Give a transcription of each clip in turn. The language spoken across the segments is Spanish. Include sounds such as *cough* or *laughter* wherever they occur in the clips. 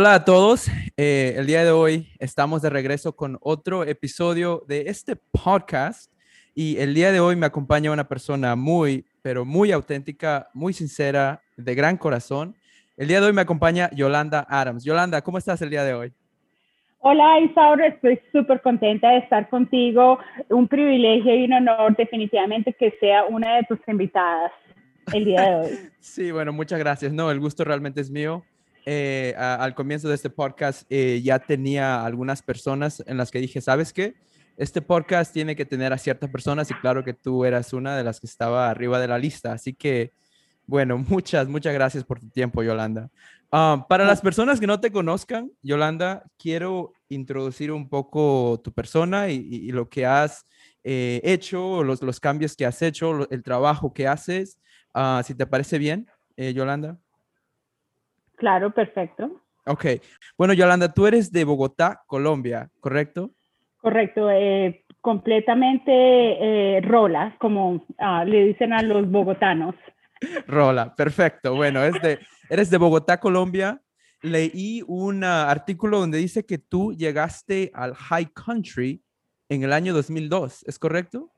Hola a todos, eh, el día de hoy estamos de regreso con otro episodio de este podcast y el día de hoy me acompaña una persona muy, pero muy auténtica, muy sincera, de gran corazón. El día de hoy me acompaña Yolanda Adams. Yolanda, ¿cómo estás el día de hoy? Hola Isaura, estoy súper contenta de estar contigo. Un privilegio y un honor definitivamente que sea una de tus invitadas el día de hoy. *laughs* sí, bueno, muchas gracias. No, el gusto realmente es mío. Eh, al comienzo de este podcast eh, ya tenía algunas personas en las que dije, ¿sabes qué? Este podcast tiene que tener a ciertas personas y claro que tú eras una de las que estaba arriba de la lista. Así que, bueno, *laughs* muchas, muchas gracias por tu tiempo, Yolanda. Ah, para las personas que no te conozcan, Yolanda, quiero introducir un poco tu persona y, lo que has eh, hecho, los, los, cambios que has hecho, el trabajo que haces. Uh, si te parece bien, Yolanda. Claro, perfecto. Ok. Bueno, Yolanda, tú eres de Bogotá, Colombia, ¿correcto? Correcto. Eh, completamente rola, como ah, le dicen a los bogotanos. Rola, perfecto. Bueno, es de, eres de Bogotá, Colombia. Leí un artículo donde dice que tú llegaste al High Country en el año 2002, ¿es correcto?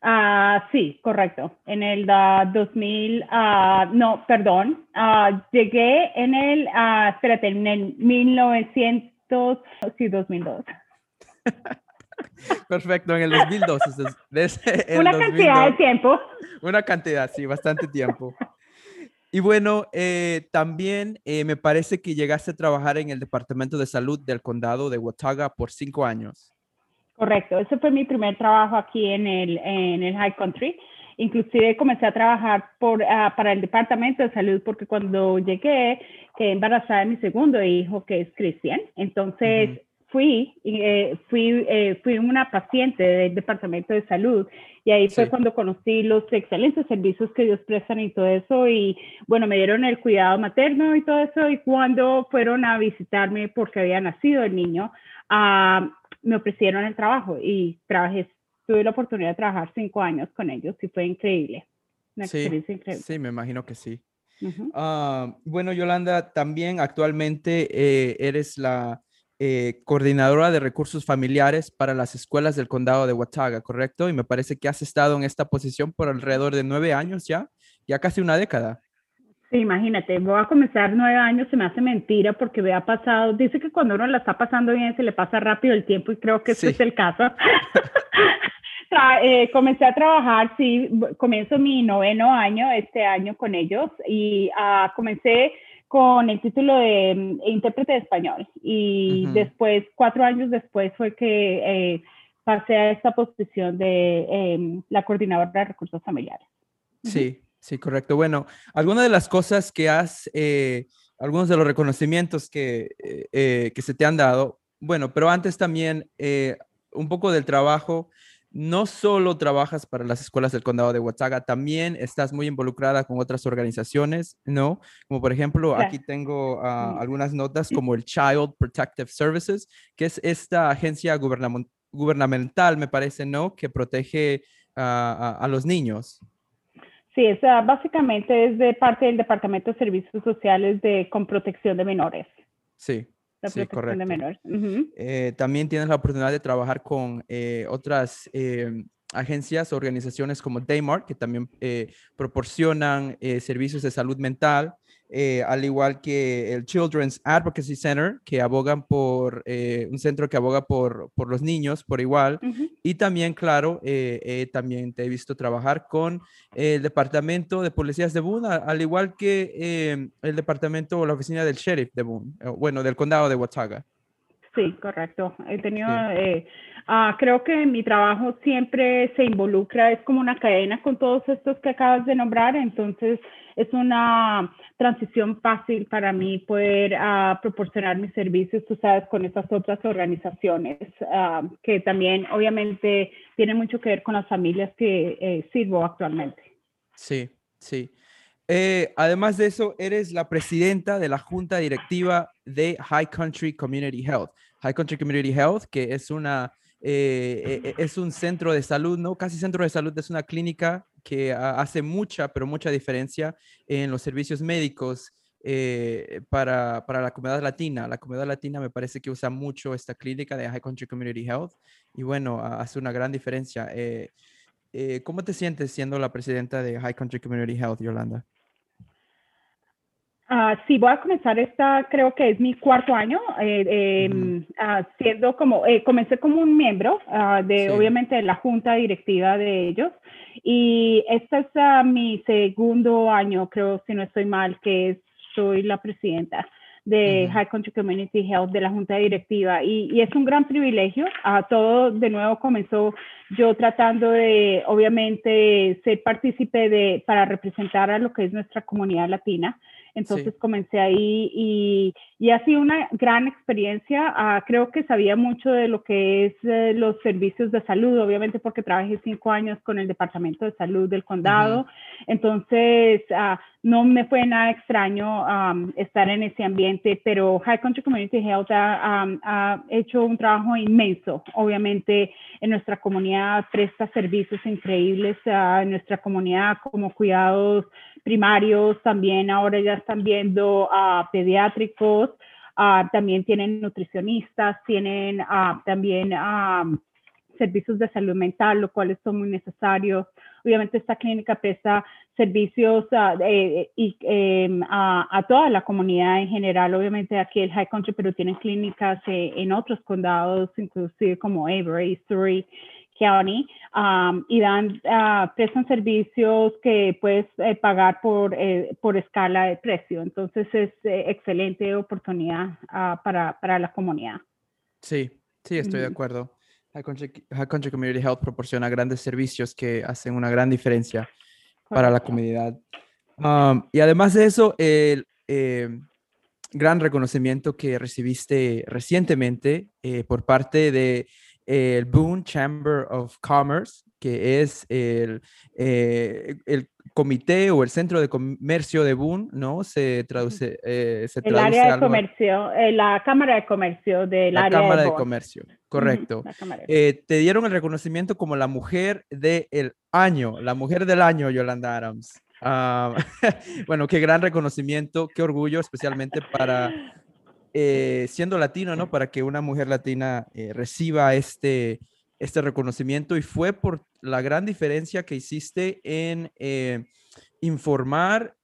Ah, sí, correcto. En el 2000, ah, no, perdón, uh, llegué en el, espérate, en el 1900, sí, 2002. *laughs* Perfecto, en el 2002. *laughs* Una cantidad de tiempo. Una cantidad, sí, bastante tiempo. *laughs* Y bueno, eh, también eh, me parece que llegaste a trabajar en el Departamento de Salud del Condado de Watauga por cinco años. Correcto, ese fue mi primer trabajo aquí en el, en el High Country. Inclusive comencé a trabajar por, ah, para el Departamento de Salud porque cuando llegué quedé embarazada de mi segundo hijo, que es Cristian. Entonces, fui, eh, fui, eh, fui una paciente del Departamento de Salud. Y ahí fue cuando conocí los excelentes servicios que ellos prestan y todo eso. Y bueno, me dieron el cuidado materno y todo eso. Y cuando fueron a visitarme porque había nacido el niño, uh, me ofrecieron el trabajo y trabajé, tuve la oportunidad de trabajar cinco años con ellos y fue increíble. Una sí, experiencia increíble. Sí, me imagino que sí. Uh, bueno, Yolanda, también actualmente eh, eres la eh, coordinadora de recursos familiares para las escuelas del condado de Watauga, ¿correcto? Y me parece que has estado en esta posición por alrededor de nueve años ya, ya casi una década. Sí, imagínate, voy a comenzar nueve años, se me hace mentira porque me ha pasado, dice que cuando uno la está pasando bien se le pasa rápido el tiempo y creo que ese es el caso. *laughs* *laughs* eh, comencé a trabajar, sí, comienzo mi noveno año este año con ellos y uh, comencé con el título de mm, intérprete de español y después, cuatro años después fue que eh, pasé a esta posición de em, la coordinadora de recursos familiares. Sí, sí, correcto. Bueno, algunas de las cosas que has, eh, algunos de los reconocimientos que, eh, que se te han dado, bueno, pero antes también un poco del trabajo no solo trabajas para las escuelas del condado de Watauga, también estás muy involucrada con otras organizaciones, ¿no? Como por ejemplo, aquí tengo ah, algunas notas como el Child Protective Services, que es esta agencia gubernamental, me parece, ¿no? Que protege a, los niños. Sí, es, básicamente es de parte del Departamento de Servicios Sociales de, con Protección de Menores. Sí sí, correcto. Eh, también tienes la oportunidad de trabajar con eh, otras eh, agencias, organizaciones como Daymar, que también proporcionan servicios de salud mental. Eh, al igual que el Children's Advocacy Center, que abogan por eh, un centro que aboga por, por los niños por igual. Y también, claro, eh, también te he visto trabajar con el Departamento de Policías de Boone, al igual que el Departamento o la Oficina del Sheriff de Boone, bueno, del Condado de Watauga. Sí, correcto. He tenido, ah, creo que mi trabajo siempre se involucra, es como una cadena con todos estos que acabas de nombrar, entonces es una transición fácil para mí poder uh, proporcionar mis servicios, tú sabes, con esas otras organizaciones uh, que también obviamente tienen mucho que ver con las familias que eh, sirvo actualmente. Sí, sí. Eh, además de eso, eres la presidenta de la junta directiva de High Country Community Health. High Country Community Health, que es una eh, es un centro de salud, ¿no? Casi centro de salud, es una clínica que hace mucha, pero mucha diferencia en los servicios médicos eh, para, para, la comunidad latina. La comunidad latina me parece que usa mucho esta clínica de High Country Community Health y bueno, hace una gran diferencia. Eh, eh, ¿Cómo te sientes siendo la presidenta de High Country Community Health, Yolanda? Uh, sí, voy a comenzar esta, creo que es mi cuarto año, eh, siendo como, comencé como un miembro de, obviamente, de la junta directiva de ellos. Y este es mi segundo año, creo, si no estoy mal, que soy la presidenta de High Country Community Health de la Junta Directiva y, es un gran privilegio. a todo de nuevo comenzó yo tratando de, obviamente, ser partícipe de, para representar a lo que es nuestra comunidad latina. Entonces comencé ahí y, y, ha sido una gran experiencia. Ah, creo que sabía mucho de lo que es eh, los servicios de salud, obviamente porque trabajé cinco años con el Departamento de Salud del Condado. Entonces, uh, no me fue nada extraño estar en ese ambiente, pero High Country Community Health ha, hecho un trabajo inmenso. Obviamente, en nuestra comunidad presta servicios increíbles a nuestra comunidad como cuidados primarios, también ahora ya están viendo a pediátricos, también tienen nutricionistas, tienen también servicios de salud mental, lo cual son muy necesarios. Obviamente esta clínica presta servicios y, em, a, toda la comunidad en general. Obviamente aquí el High Country, pero tienen clínicas eh, en otros condados, inclusive como Avery, Surrey County, y dan, uh, prestan servicios que puedes eh, pagar por, eh, por escala de precio. Entonces es excelente oportunidad ah, para, para la comunidad. Sí, sí, estoy de acuerdo. High Country, Community Health proporciona grandes servicios que hacen una gran diferencia para la comunidad. y además de eso, el em, gran reconocimiento que recibiste recientemente eh, por parte de el Boone Chamber of Commerce, que es el, eh, el comité o el centro de comercio de Boone, ¿no? Se traduce. Eh, se el área de comercio, eh, la Cámara de Comercio del la área Cámara de, Comercio, correcto. te dieron el reconocimiento como la mujer del año, la mujer del año, Yolanda Adams. Ah, *laughs* bueno, qué gran reconocimiento, qué orgullo, especialmente para eh, siendo latino, ¿no? Para que una mujer latina eh, reciba este, este reconocimiento y fue por la gran diferencia que hiciste en eh, informar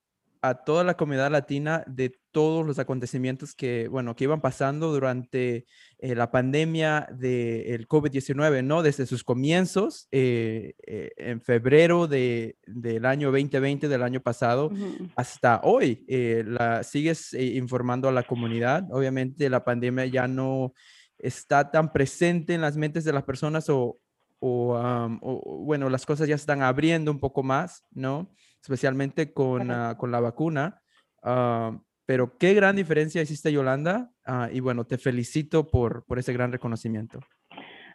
a toda la comunidad latina de todos los acontecimientos que, bueno, que iban pasando durante eh, la pandemia del COVID-19, ¿no? Desde sus comienzos, eh, eh, en febrero de, del año 2020, del año pasado, hasta hoy. la, sigues informando a la comunidad. Obviamente la pandemia ya no está tan presente en las mentes de las personas o, o, bueno, las cosas ya están abriendo un poco más, ¿no? Especialmente con, ah, con la vacuna. Ah, pero qué gran diferencia hiciste, Yolanda. Ah, y bueno, te felicito por, por ese gran reconocimiento.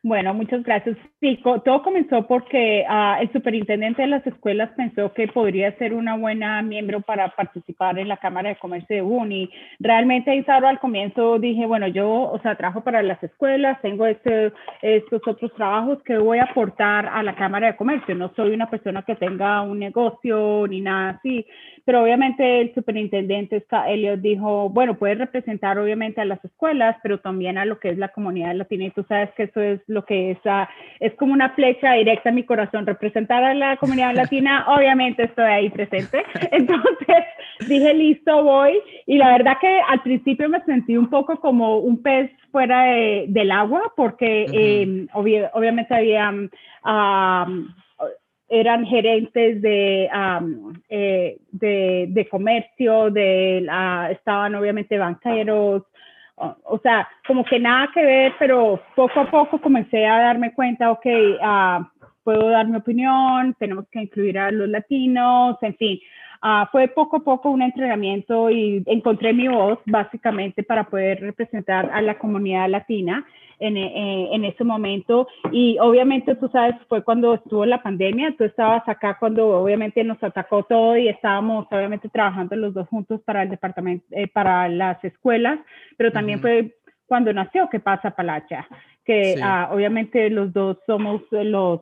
Bueno, muchas gracias. Sí, todo comenzó porque uh, el superintendente de las escuelas pensó que podría ser una buena miembro para participar en la Cámara de Comercio de UNI. realmente Isaro al comienzo dije, bueno, yo, o sea, trabajo para las escuelas, tengo este, estos otros trabajos que voy a aportar a la Cámara de Comercio. No soy una persona que tenga un negocio ni nada así, pero obviamente el superintendente Elliot dijo, bueno, puedes representar obviamente a las escuelas, pero también a lo que es la comunidad latina y tú sabes que eso es lo que es, ah, es como una flecha directa a mi corazón. Representar a la comunidad latina, *laughs* obviamente estoy ahí presente. *laughs* Entonces dije, listo, voy. Y la verdad que al principio me sentí un poco como un pez fuera del agua, porque em, obviamente había... eran gerentes de, eh, de, de, comercio, de, estaban obviamente banqueros, o, sea, como que nada que ver, pero poco a poco comencé a darme cuenta, ok, uh, puedo dar mi opinión, tenemos que incluir a los latinos, en fin. Uh, fue poco a poco un entrenamiento y encontré mi voz básicamente para poder representar a la comunidad latina en, eh, en, ese momento. Y obviamente, tú sabes, fue cuando estuvo la pandemia, tú estabas acá cuando obviamente nos atacó todo y estábamos obviamente trabajando los dos juntos para el departamento, eh, para las escuelas, pero también fue cuando nació ¿Qué pasa Palacha? Que ah, obviamente los dos somos los,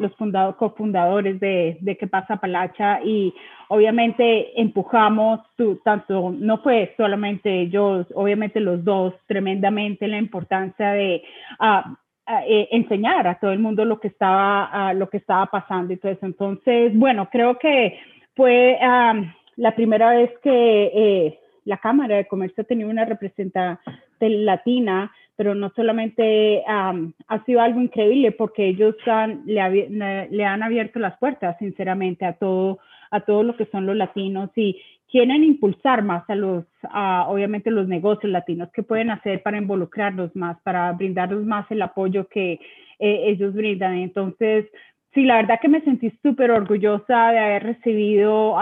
los fundados, cofundadores de, de Que pasa Palacha y obviamente empujamos, tanto, no fue solamente ellos, obviamente los dos, tremendamente la importancia de ah, ah, eh, enseñar a todo el mundo lo que estaba, lo que estaba pasando y todo eso. Entonces, bueno, creo que fue la primera vez que eh, la Cámara de Comercio tenido una representación latina, pero no solamente ha sido algo increíble porque ellos han, le, han abierto las puertas, sinceramente, a todo, a todo lo que son los latinos y quieren impulsar más a los, obviamente, los negocios latinos, que pueden hacer para involucrarlos más, para brindarles más el apoyo que eh, ellos brindan. Entonces, sí, la verdad que me sentí súper orgullosa de haber recibido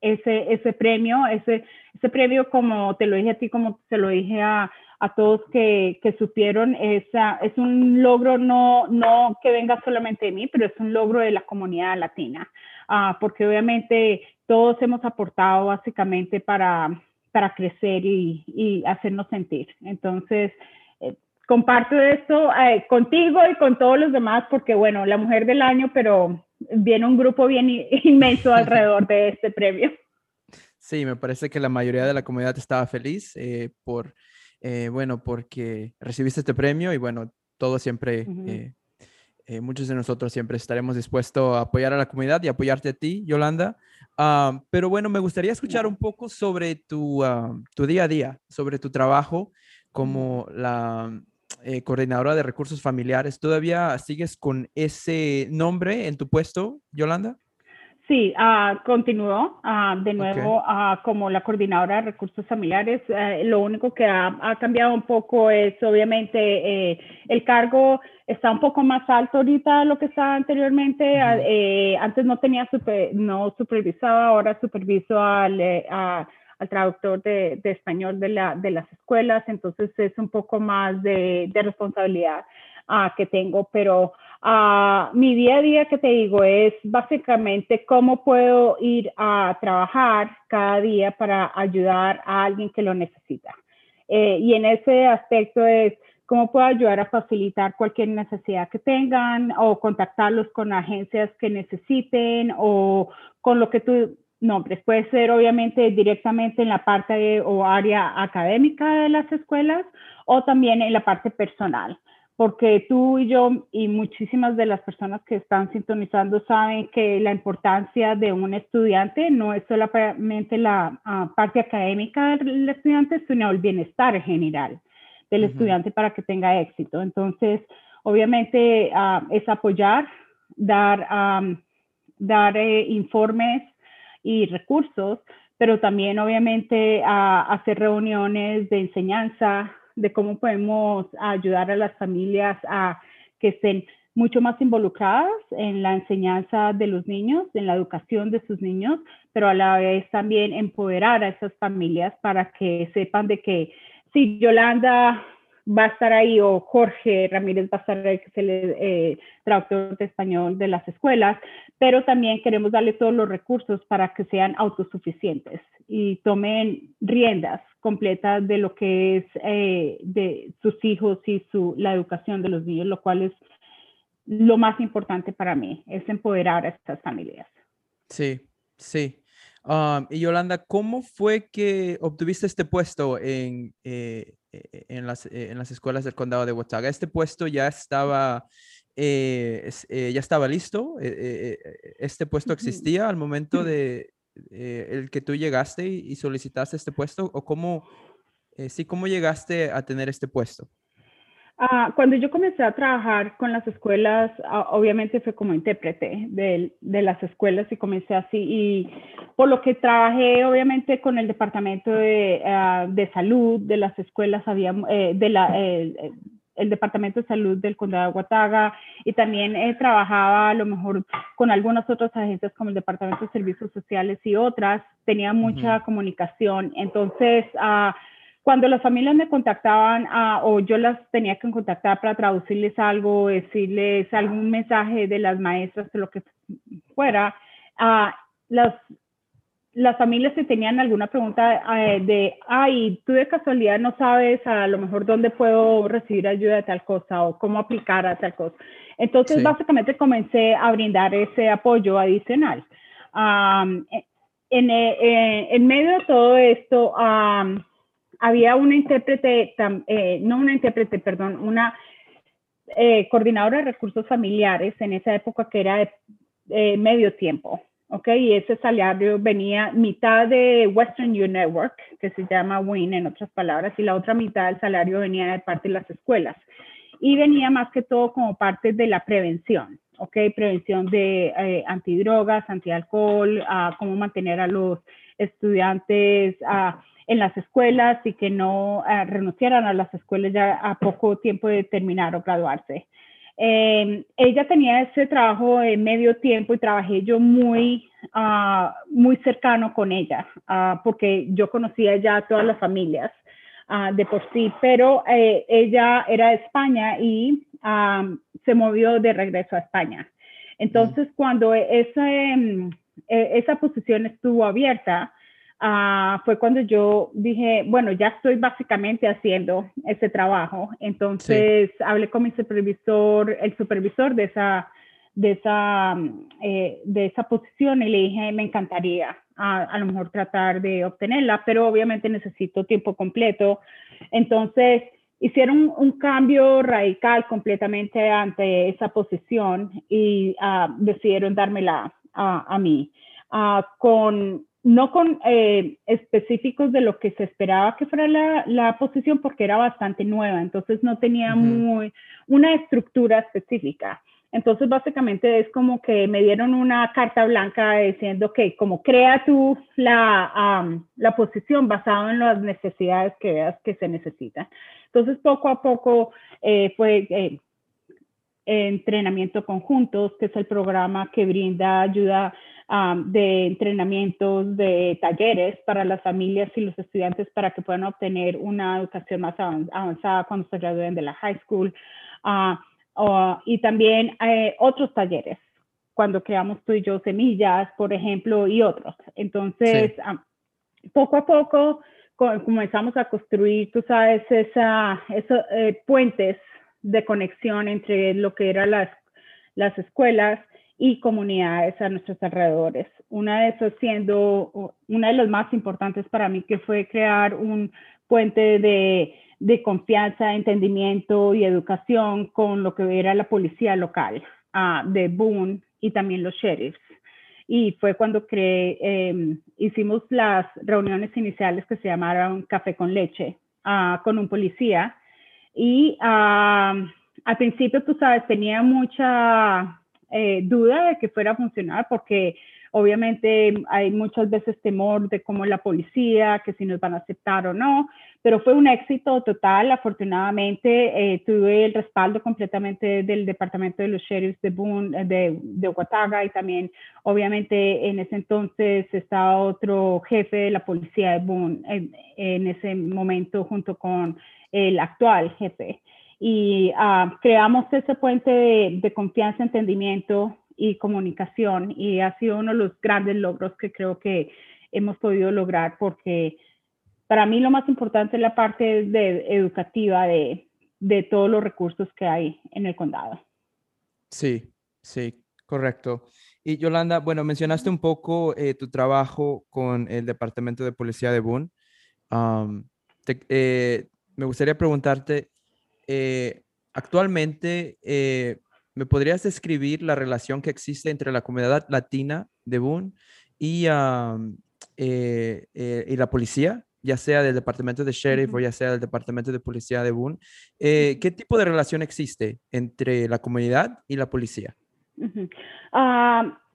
ese, ese premio, ese, ese premio como te lo dije a ti, como te lo dije a, a todos que, que supieron, es, es un logro no, no que venga solamente de mí, pero es un logro de la comunidad latina, uh, porque obviamente todos hemos aportado básicamente para, para crecer y, y hacernos sentir. Entonces, eh, comparto esto eh, contigo y con todos los demás, porque bueno, la mujer del año, pero viene un grupo bien *laughs* inmenso alrededor de este premio. Sí, me parece que la mayoría de la comunidad estaba feliz eh, por eh, bueno, porque recibiste este premio y bueno, todo siempre, eh, eh, muchos de nosotros siempre estaremos dispuestos a apoyar a la comunidad y apoyarte a ti, Yolanda. Ah, pero bueno, me gustaría escuchar un poco sobre tu, ah, tu día a día, sobre tu trabajo como la coordinadora de recursos familiares. ¿Todavía sigues con ese nombre en tu puesto, Yolanda? Sí, uh, continuó uh, de nuevo uh, como la coordinadora de recursos familiares. Eh, lo único que ha, cambiado un poco es obviamente eh, el cargo está un poco más alto ahorita de lo que estaba anteriormente. Eh, antes no tenía super, no supervisaba, ahora superviso al, al traductor de, de español de, la, de las escuelas, entonces es un poco más de, de responsabilidad que tengo, pero Uh, mi día a día que te digo es básicamente cómo puedo ir a trabajar cada día para ayudar a alguien que lo necesita. Eh, y en ese aspecto es cómo puedo ayudar a facilitar cualquier necesidad que tengan o contactarlos con agencias que necesiten o con lo que tú nombres. Puede ser obviamente directamente en la parte o área académica de las escuelas o también en la parte personal porque tú y yo y muchísimas de las personas que están sintonizando saben que la importancia de un estudiante no es solamente la ah, parte académica del estudiante, sino el bienestar general del estudiante para que tenga éxito. Entonces, obviamente ah, es apoyar, dar, dar eh, informes y recursos, pero también obviamente hacer reuniones de enseñanza, de cómo podemos ayudar a las familias a que estén mucho más involucradas en la enseñanza de los niños, en la educación de sus niños, pero a la vez también empoderar a esas familias para que sepan de que si Yolanda va a estar ahí o Jorge Ramírez va a estar ahí, que es el eh, traductor de español de las escuelas, pero también queremos darle todos los recursos para que sean autosuficientes y tomen riendas completas de lo que es eh, de sus hijos y su, la educación de los niños, lo cual es lo más importante para mí, es empoderar a estas familias. Sí, sí. Um, y Yolanda, ¿cómo fue que obtuviste este puesto en, eh, en, las, en, las, escuelas del condado de Watauga? ¿Este puesto ya estaba, eh, ya estaba listo? ¿Este puesto existía al momento *clears throat* de, eh, el que tú llegaste y, solicitaste este puesto o cómo, eh, sí, cómo llegaste a tener este puesto? Ah, cuando yo comencé a trabajar con las escuelas, ah, obviamente fue como intérprete de, de, las escuelas y comencé así. Y por lo que trabajé, obviamente, con el departamento de, ah, de salud de las escuelas, había, eh, de la, el Departamento de Salud del Condado de Guataga y también eh, trabajaba a lo mejor con algunas otras agencias como el Departamento de Servicios Sociales y otras, tenía mucha comunicación. Entonces, uh, cuando las familias me contactaban uh, o yo las tenía que contactar para traducirles algo, decirles algún mensaje de las maestras o lo que fuera, las las familias si tenían alguna pregunta eh, de, ay, tú de casualidad no sabes a lo mejor dónde puedo recibir ayuda de tal cosa o cómo aplicar a tal cosa. Entonces, básicamente comencé a brindar ese apoyo adicional. en, eh, en, medio de todo esto, había una intérprete, eh, no una intérprete, perdón, una eh, coordinadora de recursos familiares en esa época que era de medio tiempo. ¿ok? Y ese salario venía mitad de Western U Network, que se llama WIN en otras palabras, y la otra mitad del salario venía de parte de las escuelas. Y venía más que todo como parte de la prevención, ¿ok? Prevención de eh, antidrogas, antialcohol, a cómo mantener a los estudiantes en las escuelas y que no eh, renunciaran a las escuelas ya a poco tiempo de terminar o graduarse. Em, ella tenía ese trabajo en medio tiempo y trabajé yo muy, uh, muy cercano con ella, uh, porque yo conocía ya a todas las familias uh, de por sí, pero eh, ella era de España y se movió de regreso a España. Entonces, cuando ese, em, e, esa posición estuvo abierta, Ah, fue cuando yo dije, bueno, ya estoy básicamente haciendo ese trabajo. Entonces hablé con mi supervisor, el supervisor de esa, de esa, mm, eh, de esa posición y le dije, me encantaría a, a, lo mejor tratar de obtenerla, pero obviamente necesito tiempo completo. Entonces hicieron un cambio radical completamente ante esa posición y uh, decidieron dármela a, a mí. Uh, con no con eh, específicos de lo que se esperaba que fuera la, la, posición porque era bastante nueva, entonces no tenía muy, una estructura específica. Entonces básicamente es como que me dieron una carta blanca diciendo que como crea tú la, la posición basado en las necesidades que veas que se necesitan. Entonces poco a poco eh, fue eh, entrenamiento conjuntos, que es el programa que brinda ayuda de entrenamientos, de talleres para las familias y los estudiantes para que puedan obtener una educación más avanzada cuando se gradúen de la high school. Ah, y también eh, otros talleres, cuando creamos tú y yo semillas, por ejemplo, y otros. Entonces, poco a poco comenzamos a construir, tú sabes, esa, esos eh, puentes de conexión entre lo que eran las, las escuelas y comunidades a nuestros alrededores. Una de esas siendo una de las más importantes para mí, que fue crear un puente de, de confianza, entendimiento y educación con lo que era la policía local uh, de Boone y también los sheriffs. Y fue cuando creé, em, hicimos las reuniones iniciales que se llamaron Café con Leche uh, con un policía. Y uh, al principio, tú sabes, tenía mucha eh, duda de que fuera a funcionar porque obviamente hay muchas veces temor de cómo la policía, que si nos van a aceptar o no, pero fue un éxito total. Afortunadamente eh, tuve el respaldo completamente del departamento de los sheriffs de Boone, de, de Oaxaca y también obviamente en ese entonces estaba otro jefe de la policía de Boone en ese momento junto con el actual jefe y ah, creamos ese puente de, confianza, entendimiento y comunicación y ha sido uno de los grandes logros que creo que hemos podido lograr porque para mí lo más importante es la parte educativa de, de todos los recursos que hay en el condado. Sí, sí, correcto. Y Yolanda, bueno, mencionaste un poco eh, tu trabajo con el Departamento de Policía de Boone. Eh, me gustaría preguntarte, eh, actualmente, eh, ¿me podrías describir la relación que existe entre la comunidad latina de Boone y, eh, y la policía? ya sea del departamento de sheriff o ya sea del departamento de policía de Boone. ¿Qué tipo de relación existe entre la comunidad y la policía?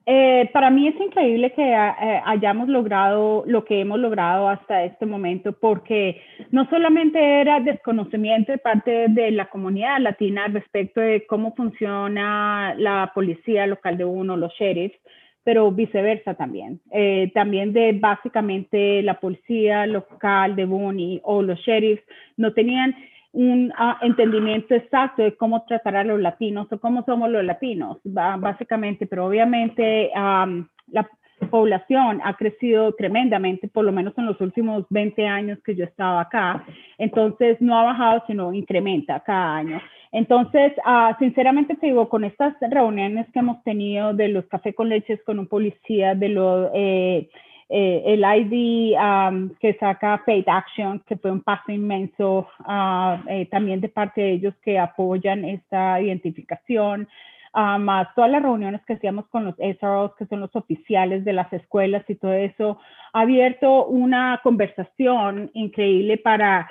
Eh, para mí es increíble que eh, hayamos logrado lo que hemos logrado hasta este momento, porque no solamente era desconocimiento de parte de la comunidad latina respecto de cómo funciona la policía local de uno, los sheriffs, pero viceversa también. Eh, también de básicamente la policía local de Boone o los sheriffs no tenían un ah, entendimiento exacto de cómo tratar a los latinos o cómo somos los latinos, básicamente, pero obviamente la, población ha crecido tremendamente, por lo menos en los últimos 20 años que yo estaba acá. Entonces, no ha bajado, sino incrementa cada año. Entonces, uh, sinceramente te digo, con estas reuniones que hemos tenido de los café con leches con un policía, de lo, eh, eh, el ID um, que saca Faith Action, que fue un paso inmenso, uh, eh, también de parte de ellos que apoyan esta identificación, uh, todas las reuniones que hacíamos con los SROs, que son los oficiales de las escuelas y todo eso, ha abierto una conversación increíble para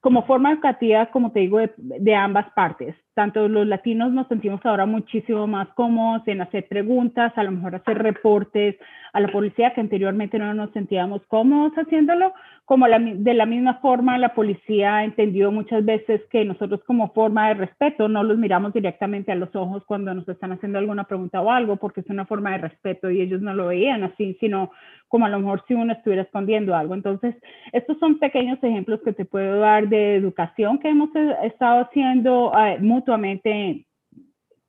como forma educativa, como te digo, de, ambas partes. Tanto los latinos nos sentimos ahora muchísimo más cómodos en hacer preguntas, a lo mejor hacer reportes a la policía, que anteriormente no nos sentíamos cómodos haciéndolo, como de la misma forma la policía ha entendido muchas veces que nosotros como forma de respeto no los miramos directamente a los ojos cuando nos están haciendo alguna pregunta o algo, porque es una forma de respeto y ellos no lo veían así, sino como a lo mejor si uno estuviera escondiendo algo. Entonces, estos son pequeños ejemplos que te puedo dar de educación que hemos eh, estado haciendo eh, mutuamente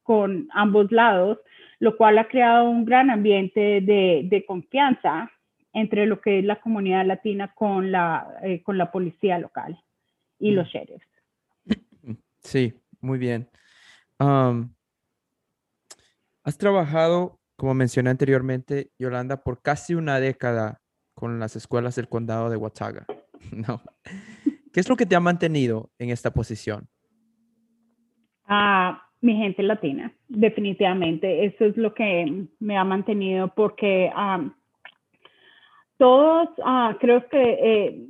con ambos lados, lo cual ha creado un gran ambiente de, de confianza entre lo que es la comunidad latina con la, eh, con la policía local y los mm. sheriffs. Sí, muy bien. has trabajado como mencioné anteriormente, Yolanda, por casi una década con las escuelas del condado de Watauga. *laughs* ¿no? ¿Qué es lo que te ha mantenido en esta posición? Ah, mi gente latina, definitivamente. Eso es lo que me ha mantenido porque todos, ah, creo que eh,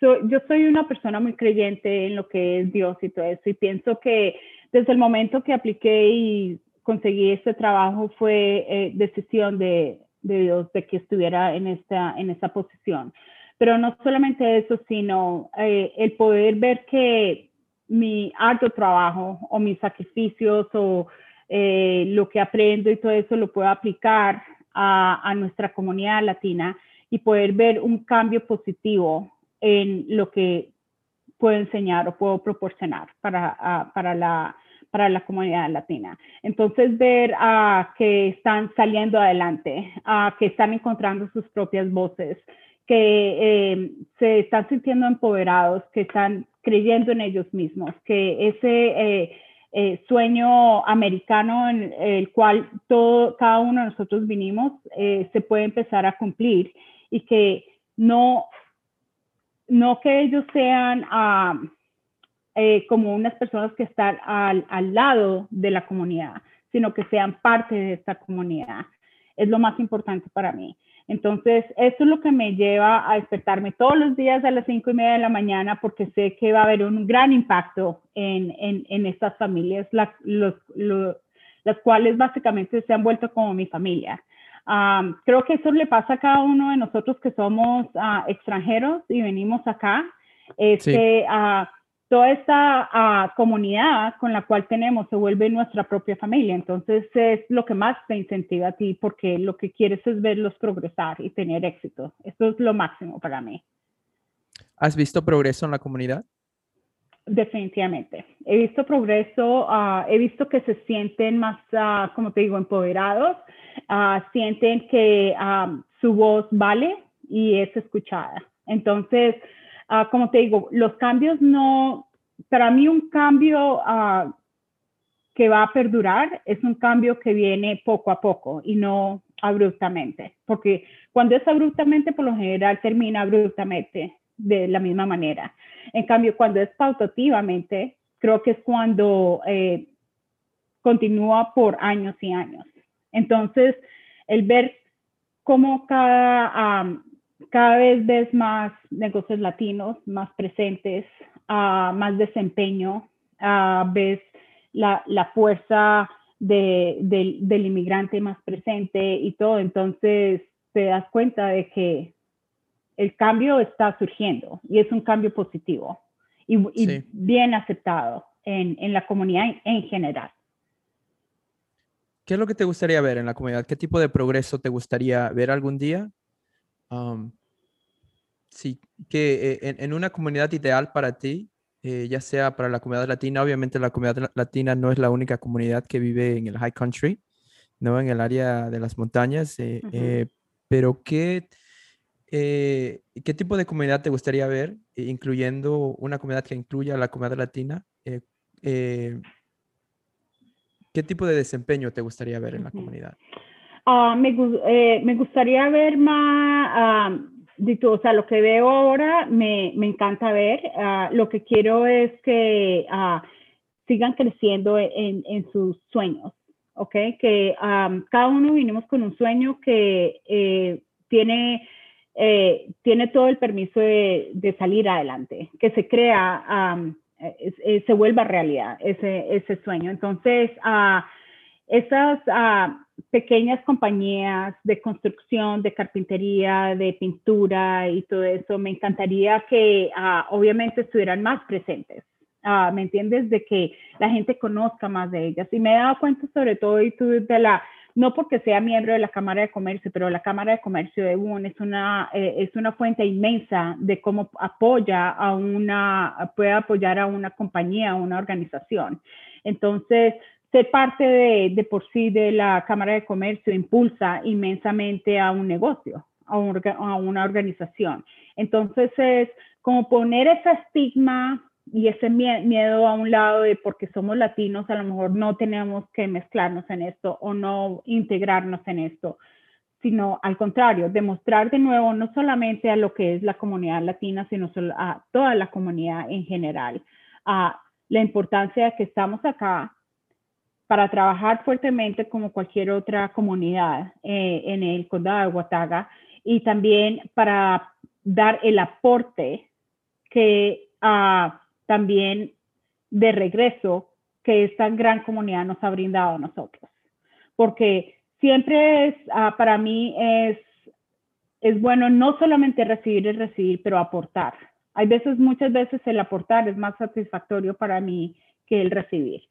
yo soy una persona muy creyente en lo que es Dios y todo eso y pienso que desde el momento que apliqué y conseguí este trabajo fue eh, decisión de, de, Dios de que estuviera en esta, en esta posición. Pero no solamente eso, sino eh, el poder ver que mi alto trabajo o mis sacrificios o eh, lo que aprendo y todo eso lo puedo aplicar a, a, nuestra comunidad latina y poder ver un cambio positivo en lo que puedo enseñar o puedo proporcionar para, para la, para la comunidad latina. Entonces, ver a que están saliendo adelante, a que están encontrando sus propias voces, que eh, se están sintiendo empoderados, que están creyendo en ellos mismos, que ese eh, eh, sueño americano en el cual todo, cada uno de nosotros vinimos se puede empezar a cumplir y que no, no que ellos sean... Ah, eh, como unas personas que están al, al lado de la comunidad, sino que sean parte de esta comunidad. Es lo más importante para mí. Entonces, eso es lo que me lleva a despertarme todos los días a las cinco y media de la mañana porque sé que va a haber un gran impacto en, en, en estas familias, los, las cuales básicamente se han vuelto como mi familia. creo que eso le pasa a cada uno de nosotros que somos uh, extranjeros y venimos acá. Es que uh, toda esta ah, comunidad con la cual tenemos se vuelve nuestra propia familia. Entonces es lo que más te incentiva a ti porque lo que quieres es verlos progresar y tener éxito. Esto es lo máximo para mí. ¿Has visto progreso en la comunidad? Definitivamente. He visto progreso, ah, he visto que se sienten más, uh, como te digo, empoderados, sienten que su voz vale y es escuchada. Entonces, Ah, como te digo, los cambios no, para mí un cambio uh, que va a perdurar es un cambio que viene poco a poco y no abruptamente, porque cuando es abruptamente, por lo general termina abruptamente de la misma manera. En cambio, cuando es pautativamente, creo que es cuando eh, continúa por años y años. Entonces, el ver cómo cada, cada vez ves más negocios latinos, más presentes, uh, más desempeño, uh, ves la, la fuerza de, de, del inmigrante más presente y todo. Entonces te das cuenta de que el cambio está surgiendo y es un cambio positivo y, y bien aceptado en, en la comunidad en general. ¿Qué es lo que te gustaría ver en la comunidad? ¿Qué tipo de progreso te gustaría ver algún día? Sí, que eh, en, una comunidad ideal para ti, eh, ya sea para la comunidad latina, obviamente la comunidad latina no es la única comunidad que vive en el High Country, ¿no? En el área de las montañas, pero ¿qué, ¿qué tipo de comunidad te gustaría ver, incluyendo una comunidad que incluya a la comunidad latina? ¿Qué tipo de desempeño te gustaría ver en la comunidad? Ah, me, eh, me, gustaría ver más, uh, o sea, lo que veo ahora me, me encanta ver. Ah, lo que quiero es que sigan creciendo en, en, sus sueños, ¿ok? Que cada uno vinimos con un sueño que eh, tiene, eh, tiene todo el permiso de, de, salir adelante, que se crea eh, se vuelva realidad ese, ese sueño. Entonces, uh, esas uh, pequeñas compañías de construcción, de carpintería, de pintura y todo eso, me encantaría que obviamente estuvieran más presentes. ¿Me entiendes? De que la gente conozca más de ellas. Y me he dado cuenta sobre todo y de la no porque sea miembro de la Cámara de Comercio, pero la Cámara de Comercio de UN es una, eh, es una fuente inmensa de cómo apoya a una, puede apoyar a una compañía, a una organización. Entonces, ser parte de, de por sí de la Cámara de Comercio impulsa inmensamente a un negocio, a, una organización. Entonces, es como poner ese estigma y ese miedo a un lado de porque somos latinos, a lo mejor no tenemos que mezclarnos en esto o no integrarnos en esto, sino al contrario, demostrar de nuevo no solamente a lo que es la comunidad latina, sino a toda la comunidad en general, a la importancia de que estamos acá para trabajar fuertemente como cualquier otra comunidad eh, en el condado de Guataga y también para dar el aporte que a también de regreso que esta gran comunidad nos ha brindado a nosotros. Porque siempre es, ah, para mí es, es bueno no solamente recibir y recibir, pero aportar. Hay veces, muchas veces el aportar es más satisfactorio para mí que el recibir.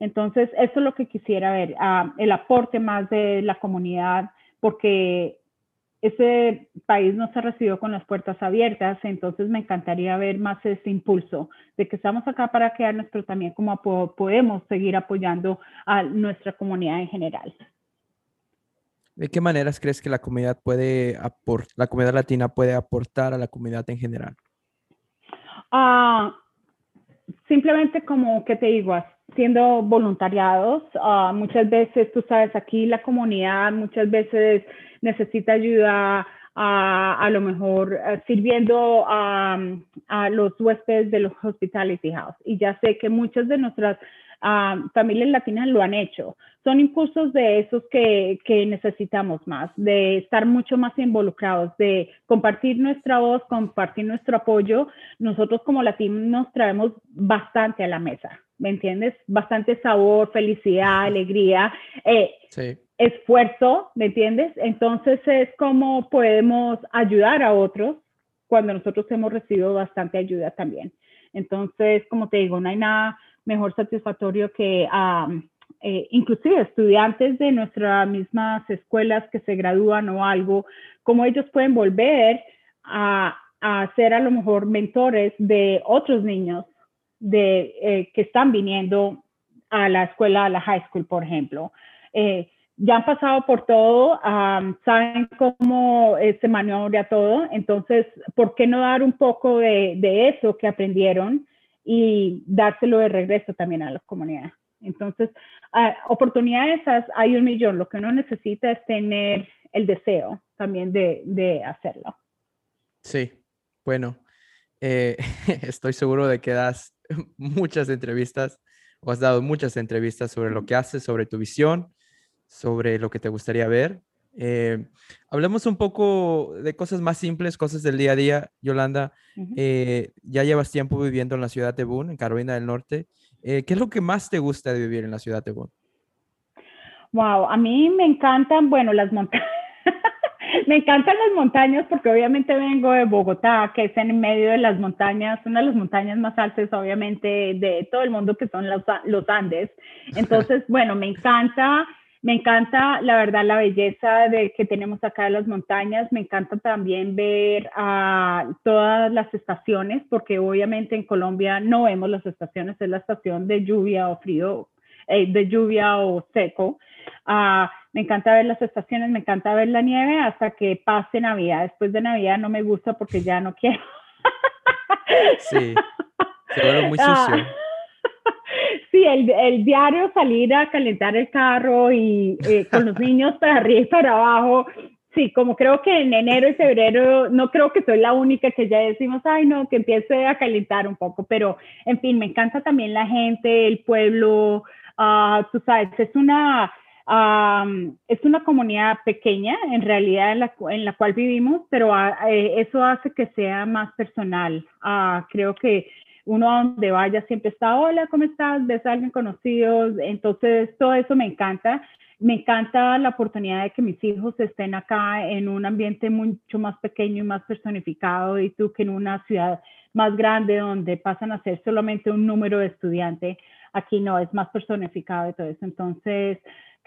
Entonces, eso es lo que quisiera ver, ah, el aporte más de la comunidad, porque ese país no se recibió con las puertas abiertas, entonces me encantaría ver más ese impulso de que estamos acá para quedarnos, pero también cómo podemos seguir apoyando a nuestra comunidad en general. ¿De qué maneras crees que la comunidad puede la comunidad latina puede aportar a la comunidad en general? Ah, simplemente como que te digo, siendo voluntariados, ah, muchas veces, tú sabes, aquí la comunidad muchas veces necesita ayuda a, a lo mejor eh, sirviendo a, a, los huéspedes de los hospitality house. Y ya sé que muchas de nuestras familias latinas lo han hecho. Son impulsos de esos que, que, necesitamos más, de estar mucho más involucrados, de compartir nuestra voz, compartir nuestro apoyo. Nosotros como latinos traemos bastante a la mesa, ¿me entiendes? Bastante sabor, felicidad, alegría. Eh, sí esfuerzo, ¿me entiendes? Entonces es como podemos ayudar a otros cuando nosotros hemos recibido bastante ayuda también. Entonces, como te digo, no hay nada mejor satisfactorio que eh, inclusive estudiantes de nuestras mismas escuelas que se gradúan o algo, como ellos pueden volver a, a ser a lo mejor mentores de otros niños de, eh, que están viniendo a la escuela, a la high school, por ejemplo. Eh, ya han pasado por todo, saben cómo eh, se maniobra todo, entonces, ¿por qué no dar un poco de, eso que aprendieron y dárselo de regreso también a la comunidad? Entonces, uh, oportunidades hay un millón, lo que uno necesita es tener el deseo también de, hacerlo. Sí, bueno, eh, *laughs* estoy seguro de que das *laughs* muchas entrevistas o has dado muchas entrevistas sobre lo que haces, sobre tu visión sobre lo que te gustaría ver. Eh, hablemos un poco de cosas más simples, cosas del día a día. Yolanda, eh, ya llevas tiempo viviendo en la ciudad de Boone, en Carolina del Norte. Eh, ¿Qué es lo que más te gusta de vivir en la ciudad de Boone? Wow, a mí me encantan, bueno, las montañas. *laughs* me encantan las montañas porque obviamente vengo de Bogotá, que es en medio de las montañas, una de las montañas más altas obviamente de todo el mundo que son los, los Andes. Entonces, *laughs* bueno, me encanta me encanta, la verdad, la belleza de que tenemos acá en las montañas. Me encanta también ver todas las estaciones, porque obviamente en Colombia no vemos las estaciones, es la estación de lluvia o frío, eh, de lluvia o seco. Ah, me encanta ver las estaciones, me encanta ver la nieve hasta que pase Navidad. Después de Navidad no me gusta porque ya no quiero. Sí, se vuelve muy sucio. Ah, sí, el, el, diario salir a calentar el carro y eh, con los niños para arriba y para abajo. Sí, como creo que en enero y febrero, no creo que soy la única que ya decimos, ay, no, que empiece a calentar un poco, pero en fin, me encanta también la gente, el pueblo, uh, tú sabes, es una, es una comunidad pequeña en realidad en la, en la cual vivimos, pero ah, eh, eso hace que sea más personal. Uh, creo que uno a donde vaya siempre está, hola, ¿cómo estás? ¿Ves a alguien conocido? Entonces, todo eso me encanta. Me encanta la oportunidad de que mis hijos estén acá en un ambiente mucho más pequeño y más personificado y tú que en una ciudad más grande donde pasan a ser solamente un número de estudiantes. Aquí no, es más personificado y todo eso. Entonces,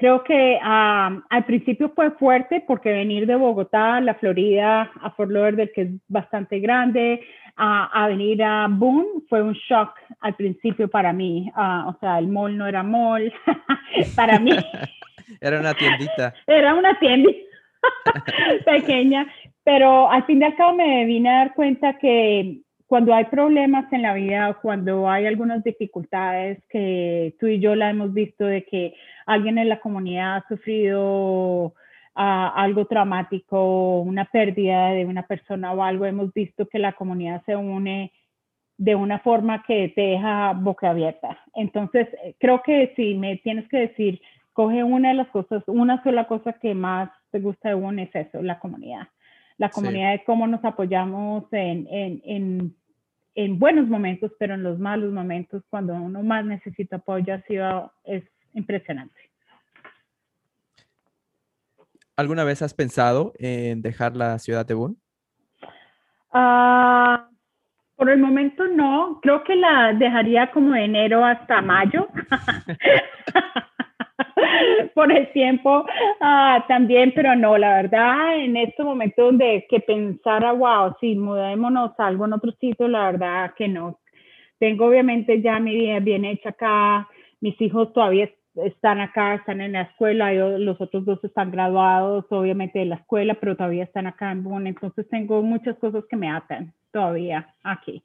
Creo que al principio fue fuerte porque venir de Bogotá, la Florida, a Fort Lauderdale, que es bastante grande, a, venir a Boone, fue un shock al principio para mí. o sea, el mall no era mall *laughs* para mí. *laughs* era una tiendita. Era una tiendita *laughs* pequeña, pero al fin y al cabo me vine a dar cuenta que cuando hay problemas en la vida, cuando hay algunas dificultades que tú y yo la hemos visto de que alguien en la comunidad ha sufrido ah, algo traumático, una pérdida de una persona o algo, hemos visto que la comunidad se une de una forma que te deja boca abierta. Entonces, creo que si me tienes que decir, coge una de las cosas, una sola cosa que más te gusta de uno es eso, la comunidad. La comunidad de cómo nos apoyamos en, en en buenos momentos, pero en los malos momentos, cuando uno más necesita apoyo, ha sido, es impresionante. ¿Alguna vez has pensado en dejar la ciudad de Boone? Ah, por el momento no, creo que la dejaría como de enero hasta mayo. *laughs* *laughs* *laughs* por el tiempo ah, también, pero no, la verdad, en este momento donde que pensara, wow, si mudémonos a algo en otro sitio, la verdad que no. Tengo obviamente ya mi vida bien hecha acá, mis hijos todavía están acá, están en la escuela, yo, los otros dos están graduados, obviamente de la escuela, pero todavía están acá en Bonn, entonces tengo muchas cosas que me atan todavía aquí.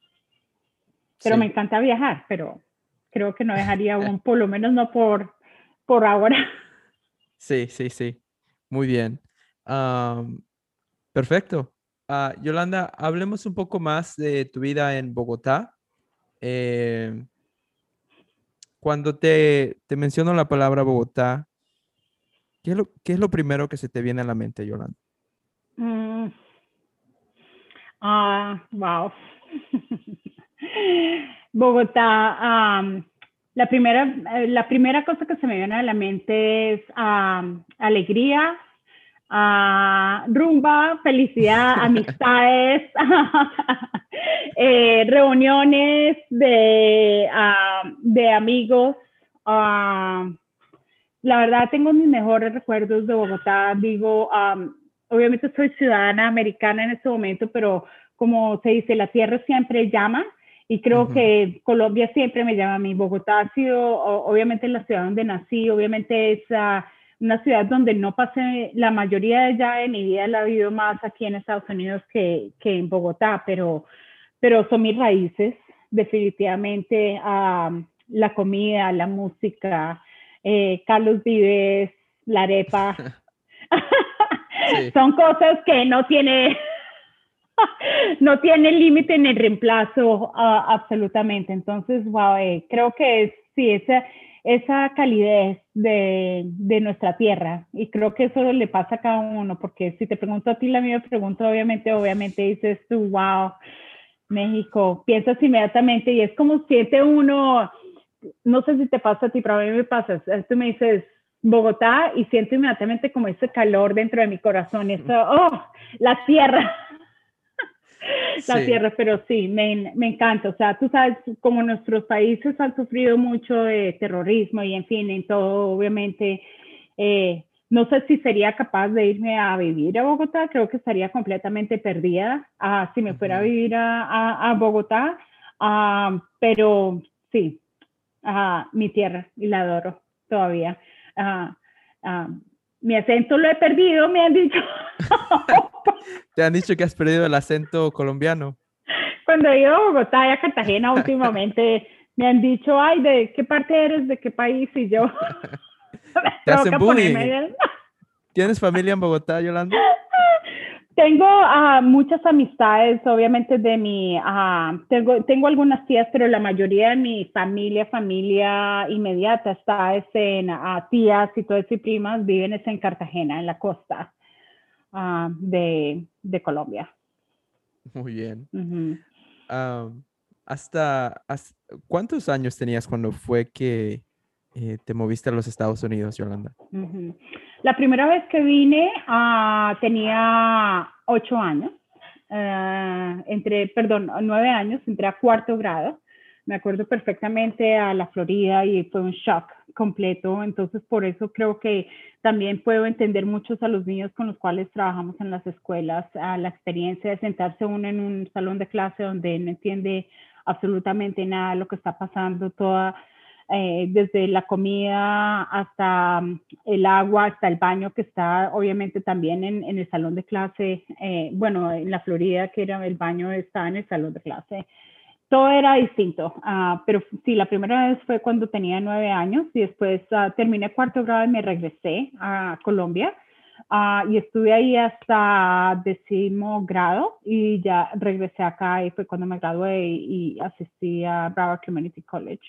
Pero me encanta viajar, pero creo que no dejaría un, por lo menos no por por ahora. *laughs* Sí, sí, sí. Muy bien. perfecto. Ah, Yolanda, hablemos un poco más de tu vida en Bogotá. Eh, cuando te, te, menciono la palabra Bogotá, ¿qué es, lo, ¿qué es lo primero que se te viene a la mente, Yolanda? Mm. Ah, wow. *laughs* Bogotá, la primera, eh, la primera cosa que se me viene a la mente es alegría, rumba, felicidad, *laughs* amistades, *laughs* eh, reuniones de, de amigos. la verdad, tengo mis mejores recuerdos de Bogotá. Digo, obviamente soy ciudadana americana en este momento, pero como se dice, la tierra siempre llama. Y creo que Colombia siempre me llama a mí. Bogotá ha sido, obviamente, la ciudad donde nací, obviamente es una ciudad donde no pasé, la mayoría de ya de mi vida la he vivido más aquí en Estados Unidos que, que en Bogotá, pero, pero son mis raíces, definitivamente, a la comida, la música, eh, Carlos Vives, la arepa. *laughs* *laughs* son cosas que no tiene *laughs* no tiene límite en el reemplazo absolutamente. Entonces, wow, eh, creo que es, sí, esa, esa calidez de, de, nuestra tierra. Y creo que eso le pasa a cada uno, porque si te pregunto a ti, la misma pregunta, obviamente, obviamente dices tú, wow, México, piensas inmediatamente y es como siente uno, no sé si te pasa a ti, pero a mí me pasa, tú me dices, Bogotá y siento inmediatamente como ese calor dentro de mi corazón, eso, oh, la tierra, *laughs* la tierra, pero sí, me, me, encanta. O sea, tú sabes, como nuestros países han sufrido mucho de terrorismo y en fin, en todo, obviamente, eh, no sé si sería capaz de irme a vivir a Bogotá, creo que estaría completamente perdida uh, si me fuera a vivir a, a, Bogotá, uh, pero sí, uh, mi tierra y la adoro todavía Mi acento lo he perdido, me han dicho. *laughs* ¿Te han dicho que has perdido el acento colombiano? Cuando he ido a Bogotá y a Cartagena últimamente, me han dicho, ay, ¿de qué parte eres? ¿De qué país? Y yo... *laughs* ¿Te hacen bullying? ¿Tienes familia en Bogotá, Yolanda? Tengo uh, muchas amistades, obviamente de mi, uh, tengo, tengo algunas tías, pero la mayoría de mi familia, familia inmediata está es en uh, tías y todas mis primas viven es en Cartagena, en la costa de, de, Colombia. Muy bien. hasta, hasta, ¿cuántos años tenías cuando fue que eh, te moviste a los Estados Unidos, Yolanda? La primera vez que vine uh, tenía ocho años, uh, entre, perdón, nueve años, entré a cuarto grado. Me acuerdo perfectamente a la Florida y fue un shock completo. Entonces, por eso creo que también puedo entender muchos a los niños con los cuales trabajamos en las escuelas, a la experiencia de sentarse uno en un salón de clase donde no entiende absolutamente nada de lo que está pasando, toda eh, desde la comida hasta mm, el agua, hasta el baño que está obviamente también en, en el salón de clase, eh, bueno, en la Florida que era el baño está en el salón de clase. Todo era distinto, uh, pero sí, la primera vez fue cuando tenía nueve años y después uh, terminé cuarto grado y me regresé a Colombia. Uh, y estuve ahí hasta décimo grado y ya regresé acá y fue cuando me gradué y, y asistí a Broward Community College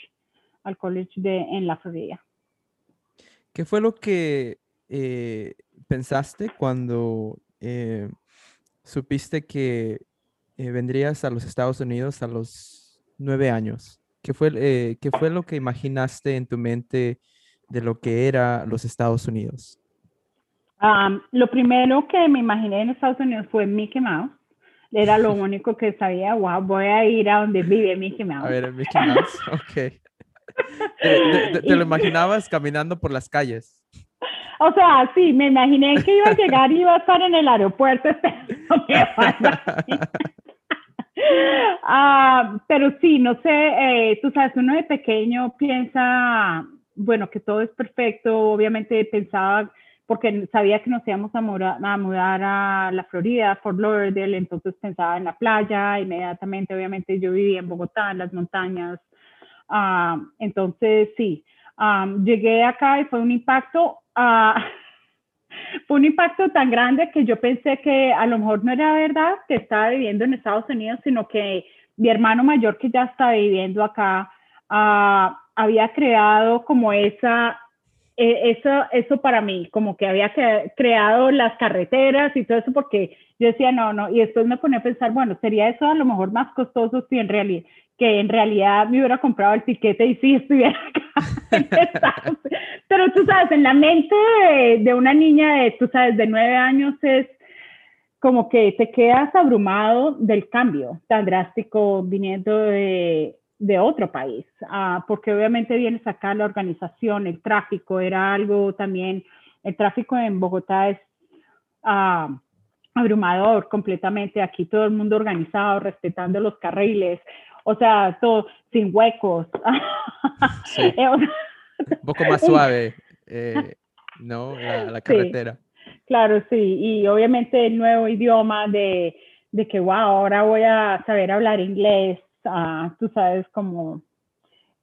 al college de, en la Florida. ¿Qué fue lo que eh, pensaste cuando eh, supiste que eh, vendrías a los Estados Unidos a los nueve años? ¿Qué fue, ¿Qué fue lo que imaginaste en tu mente de lo que era los Estados Unidos? lo primero que me imaginé en Estados Unidos fue Mickey Mouse. Era lo *laughs* único que sabía, wow, voy a ir a donde vive Mickey Mouse. A ver, Mickey Mouse, *laughs* ok. ¿Te, lo *laughs* imaginabas caminando por las calles? O sea, sí, me imaginé que iba a *laughs* llegar y iba a estar en el aeropuerto *laughs* ah, pero sí, no sé, eh, tú sabes, uno de pequeño piensa, bueno, que todo es perfecto, obviamente pensaba, porque sabía que nos íbamos a, a mudar a la Florida, Fort Lauderdale, entonces pensaba en la playa, inmediatamente, obviamente yo vivía en Bogotá, en las montañas, Ah, entonces, sí, llegué acá y fue un impacto, uh, *laughs* fue un impacto tan grande que yo pensé que a lo mejor no era verdad que estaba viviendo en Estados Unidos, sino que mi hermano mayor que ya estaba viviendo acá ah, había creado como esa, e, eso, eso para mí, como que había creado las carreteras y todo eso porque yo decía, no, no, y después me ponía a pensar, bueno, sería eso a lo mejor más costoso si en realidad, que en realidad me hubiera comprado el tiquete y sí estuviera acá. *laughs* *laughs* Pero tú sabes, en la mente de, una niña de, tú sabes, de nueve años es como que te quedas abrumado del cambio tan drástico viniendo de, de otro país, ah, porque obviamente vienes acá la organización, el tráfico, era algo también, el tráfico en Bogotá es uh, abrumador completamente, aquí todo el mundo organizado, respetando los carriles, o sea, todo sin huecos. *laughs* Eh, Un poco más suave, *laughs* eh, ¿no? La, carretera. claro, sí, y obviamente el nuevo idioma de, de, que, wow, ahora voy a saber hablar inglés, ah, tú sabes, como...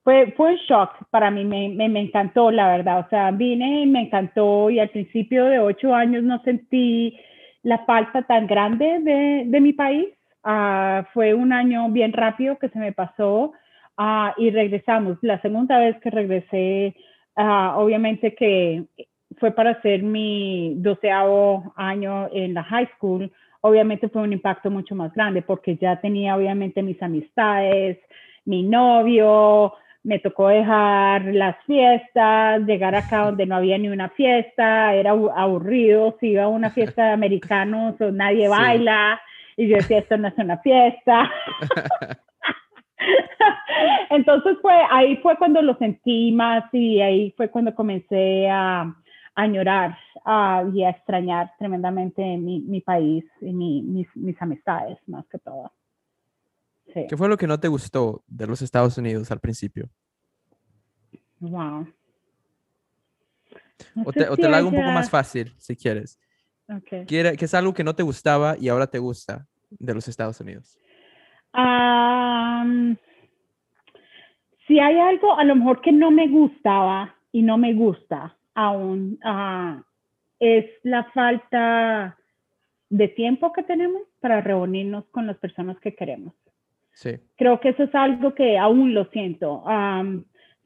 Fue, fue un shock para mí, me, me, me, encantó, la verdad. O sea, vine y me encantó y al principio de ocho años no sentí la falta tan grande de, de mi país Ah, fue un año bien rápido que se me pasó uh, y regresamos. La segunda vez que regresé, uh, obviamente que fue para hacer mi doceavo año en la high school. Obviamente fue un impacto mucho más grande porque ya tenía obviamente mis amistades, mi novio, me tocó dejar las fiestas, llegar acá donde no había ni una fiesta, era aburrido, si iba a una fiesta de americanos, nadie baila, y yo decía, esto no es una fiesta. *laughs* Entonces fue, ahí fue cuando lo sentí más y ahí fue cuando comencé a, a añorar y a extrañar tremendamente mi, mi país y mi, mis, mis, amistades más que todo. Sí. ¿Qué fue lo que no te gustó de los Estados Unidos al principio? Wow. o, te, o te lo hago un poco más fácil, si quieres. Okay. ¿Qué, es algo que no te gustaba y ahora te gusta de los Estados Unidos? si hay algo a lo mejor que no me gustaba y no me gusta aún, uh, es la falta de tiempo que tenemos para reunirnos con las personas que queremos. Sí. Creo que eso es algo que aún lo siento.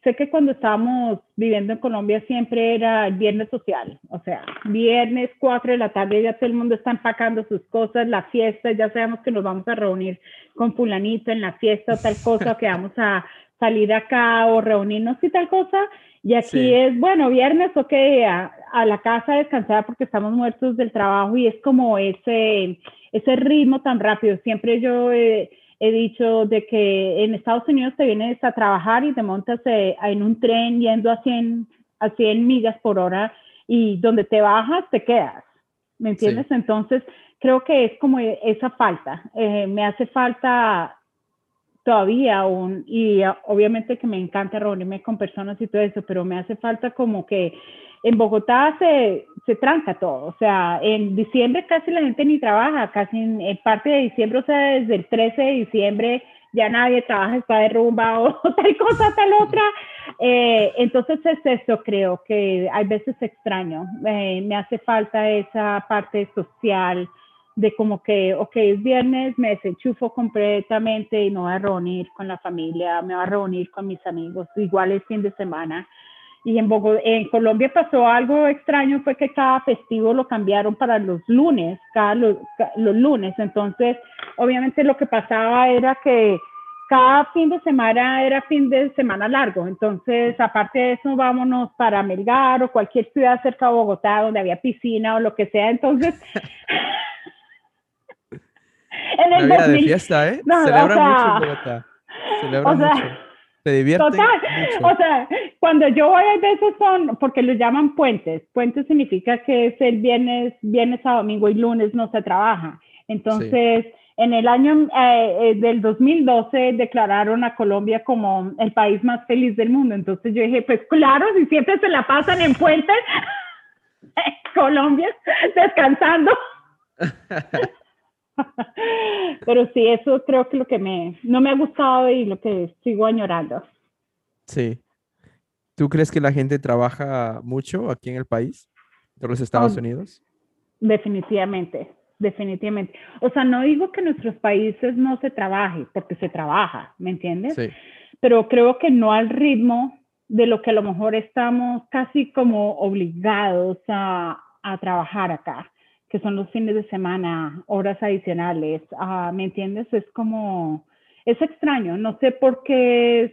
sé que cuando estábamos viviendo en Colombia siempre era el viernes social, o sea, viernes 4 de la tarde ya todo el mundo está empacando sus cosas, la fiesta, ya sabemos que nos vamos a reunir con fulanito en la fiesta o tal cosa, que vamos a salir acá o reunirnos y tal cosa. Y aquí es, bueno, viernes, ok, a, a, la casa descansar porque estamos muertos del trabajo y es como ese, ese ritmo tan rápido. Siempre yo he, dicho de que en Estados Unidos te vienes a trabajar y te montas eh, en un tren yendo a 100, a 100 millas por hora y donde te bajas te quedas. ¿Me entiendes? Entonces, creo que es como esa falta. Eh, me hace falta todavía aún, y ah, obviamente que me encanta reunirme con personas y todo eso, pero me hace falta como que en Bogotá se, se tranca todo, o sea, en diciembre casi la gente ni trabaja, casi en, parte de diciembre, o sea, desde el 13 de diciembre ya nadie trabaja, está de rumba *laughs* o tal cosa, tal otra. Eh, entonces es eso, creo que hay veces extraño, eh, me hace falta esa parte social, de como que, ok, es viernes, me desenchufo completamente y me voy a reunir con la familia, me voy a reunir con mis amigos, igual es fin de semana. Y en, Bogotá, en Colombia pasó algo extraño, fue que cada festivo lo cambiaron para los lunes, cada los, los lunes. Entonces, obviamente lo que pasaba era que cada fin de semana era fin de semana largo. Entonces, aparte de eso, vámonos para Melgar o cualquier ciudad cerca de Bogotá donde había piscina o lo que sea. Entonces, *laughs* *laughs* en el Una de fiesta, ¿eh? No, Celebra mucho Bogotá. Celebra mucho. Se divierte total, O sea, cuando yo voy a veces son, porque lo llaman puentes. Puentes significa que es el viernes, viernes a domingo y lunes no se trabaja. Entonces, en el año eh, eh, del 2012 declararon a Colombia como el país más feliz del mundo. Entonces yo dije, pues claro, si siempre se la pasan en puentes, *laughs* Colombia, descansando. *laughs* *laughs* Pero sí, eso creo que lo que me, no me ha gustado y lo que sigo añorando. Sí. ¿Tú crees que la gente trabaja mucho aquí en el país, de los Estados oh, Unidos? Definitivamente, definitivamente. O sea, no digo que en nuestros países no se trabaje, porque se trabaja, ¿me entiendes? Sí. Pero creo que no al ritmo de lo que a lo mejor estamos casi como obligados a, a trabajar acá que son los fines de semana, horas adicionales, ah, ¿me entiendes? Es como, es extraño, no sé por qué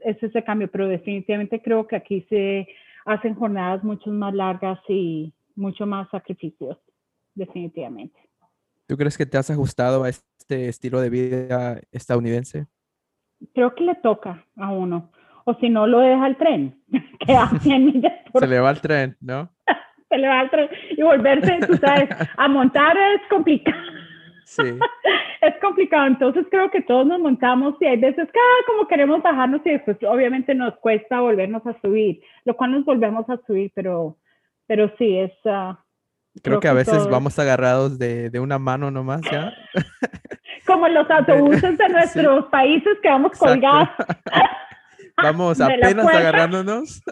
es, ese cambio, pero definitivamente creo que aquí se hacen jornadas mucho más largas y mucho más sacrificios, definitivamente. ¿Tú crees que te has ajustado a este estilo de vida estadounidense? Creo que le toca a uno, o si no lo deja el tren, *laughs* que *laughs* Se le va el tren, ¿no? Tren y volverse, tú sabes, a montar es complicado. Sí. *laughs* es complicado, entonces creo que todos nos montamos y hay veces que ah, como queremos bajarnos y después obviamente nos cuesta volvernos a subir, lo cual nos volvemos a subir, pero, pero sí, es... Ah, creo, que a veces vamos agarrados de, de, una mano nomás, ¿ya? *laughs* como los autobuses de *laughs* nuestros países que vamos colgados. vamos apenas agarrándonos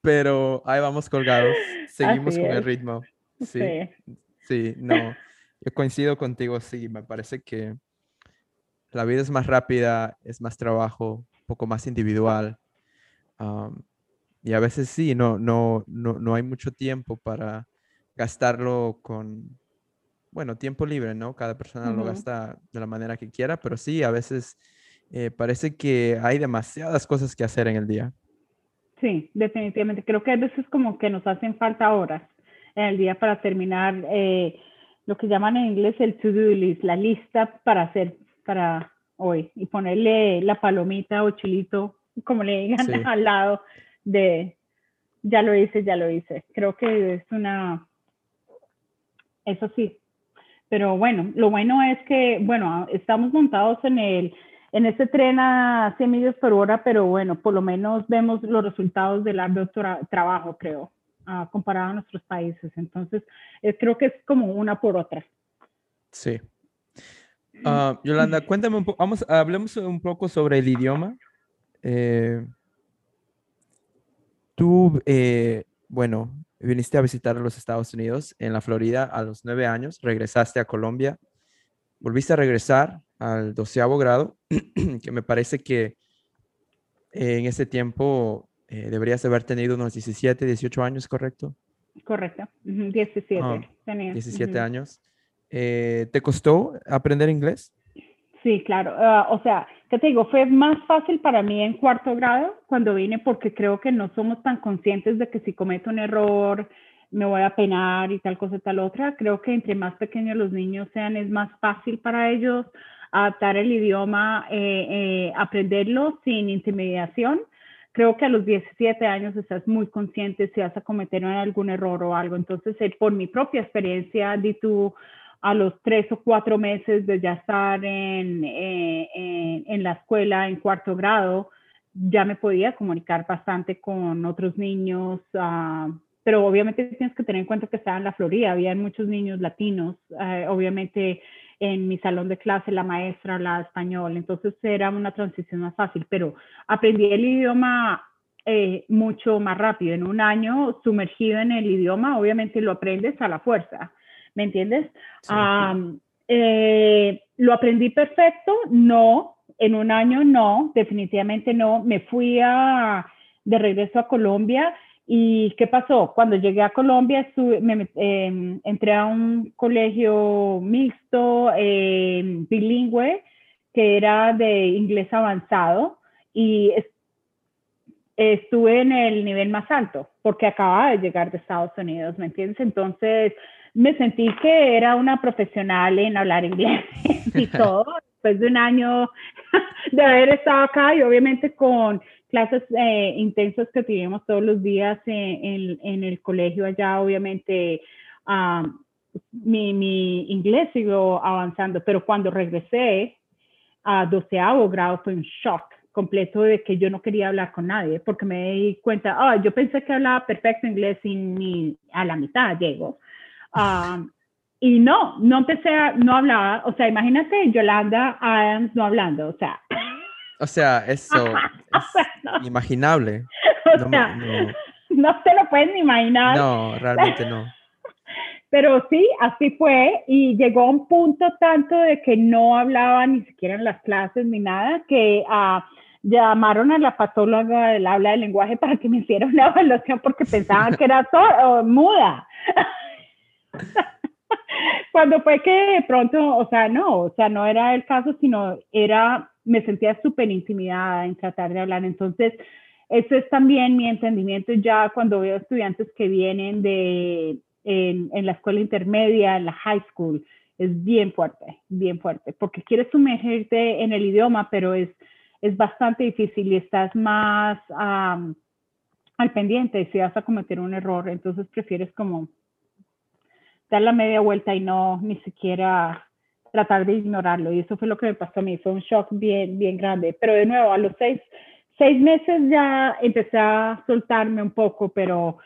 pero ahí vamos colgados, seguimos con el ritmo. Sí, sí, no, yo coincido contigo, sí, me parece que la vida es más rápida, es más trabajo, un poco más individual. y a veces sí, no, no, no, no hay mucho tiempo para gastarlo con, bueno, tiempo libre, ¿no? Cada persona lo gasta de la manera que quiera, pero sí, a veces eh, parece que hay demasiadas cosas que hacer en el día. Sí, definitivamente. Creo que a veces como que nos hacen falta horas en el día para terminar eh, lo que llaman en inglés el to-do list, la lista para hacer para hoy y ponerle la palomita o chilito, como le digan, *laughs* al lado de ya lo hice, ya lo hice. Creo que es una, eso sí. Pero bueno, lo bueno es que, bueno, estamos montados en el en ese tren a 100 millas por hora, pero bueno, por lo menos vemos los resultados del arduo trabajo, creo, uh, comparado a nuestros países. Entonces, eh, creo que es como una por otra. Sí. Uh, Yolanda, cuéntame un poco, vamos, hablemos un poco sobre el idioma. Eh, tú, eh, bueno, viniste a visitar los Estados Unidos en la Florida a los nueve años, regresaste a Colombia, volviste a regresar al doceavo grado, *clears throat* que me parece que en ese tiempo eh, deberías haber tenido unos 17, 18 años, ¿correcto? Correcto, 17. 17 años. Eh, ¿Te costó aprender inglés? Sí, claro. Ah, o sea, ¿qué te digo? Fue más fácil para mí en cuarto grado cuando vine porque creo que no somos tan conscientes de que si cometo un error me voy a penar y tal cosa tal otra. Creo que entre más pequeños los niños sean es más fácil para ellos adaptar el idioma, eh, eh, aprenderlo sin intimidación. Creo que a los 17 años estás muy consciente si vas a cometer algún error o algo. Entonces, eh, por mi propia experiencia, di tú a los tres o cuatro meses de ya estar en, en, la escuela en cuarto grado, ya me podía comunicar bastante con otros niños, ah, pero obviamente tienes que tener en cuenta que estaba en la Florida, había muchos niños latinos, obviamente en mi salón de clase la maestra hablaba español, entonces era una transición más fácil, pero aprendí el idioma eh, mucho más rápido. En un año sumergido en el idioma, obviamente lo aprendes a la fuerza, ¿me entiendes? Eh, lo aprendí perfecto, no, en un año no, definitivamente no. Me fui a, de regreso a Colombia ¿Y qué pasó? Cuando llegué a Colombia, me, em, entré a un colegio mixto, em, bilingüe, que era de inglés avanzado y estuve en el nivel más alto porque acababa de llegar de Estados Unidos, ¿me entiendes? Entonces me sentí que era una profesional en hablar inglés *laughs* y *laughs* todo, después de un año *laughs* de haber estado acá y obviamente con clases eh, intensas que tuvimos todos los días en, el colegio allá, obviamente mi, mi, inglés siguió avanzando, pero cuando regresé a doceavo grado fue un shock completo de que yo no quería hablar con nadie, porque me di cuenta, oh, yo pensé que hablaba perfecto inglés y ni a la mitad llego. y no, no empecé a, no hablaba, o sea, imagínate Yolanda Adams no hablando, o sea. O sea, eso *laughs* es imaginable. O no, sea, no. *laughs* no se lo pueden imaginar. No, realmente no. *laughs* Pero sí, así fue y llegó a un punto tanto de que no hablaba ni siquiera en las clases ni nada, que uh, llamaron a la patóloga del habla del lenguaje para que me hiciera una evaluación porque pensaban que era todo, muda. Cuando fue que de pronto, o sea, no, o sea, no era el caso, sino era me sentía súper intimidada en tratar de hablar. Entonces, eso es también mi entendimiento ya cuando veo estudiantes que vienen de, en, en, la escuela intermedia, en la high school, es bien fuerte, bien fuerte, porque quieres sumergirte en el idioma, pero es, es bastante difícil y estás más al pendiente si vas a cometer un error, entonces prefieres como dar la media vuelta y no ni siquiera tratar de ignorarlo. Y eso fue lo que me pasó a mí, fue un shock bien, bien grande. Pero de nuevo, a los seis, seis meses ya empecé a soltarme un poco, pero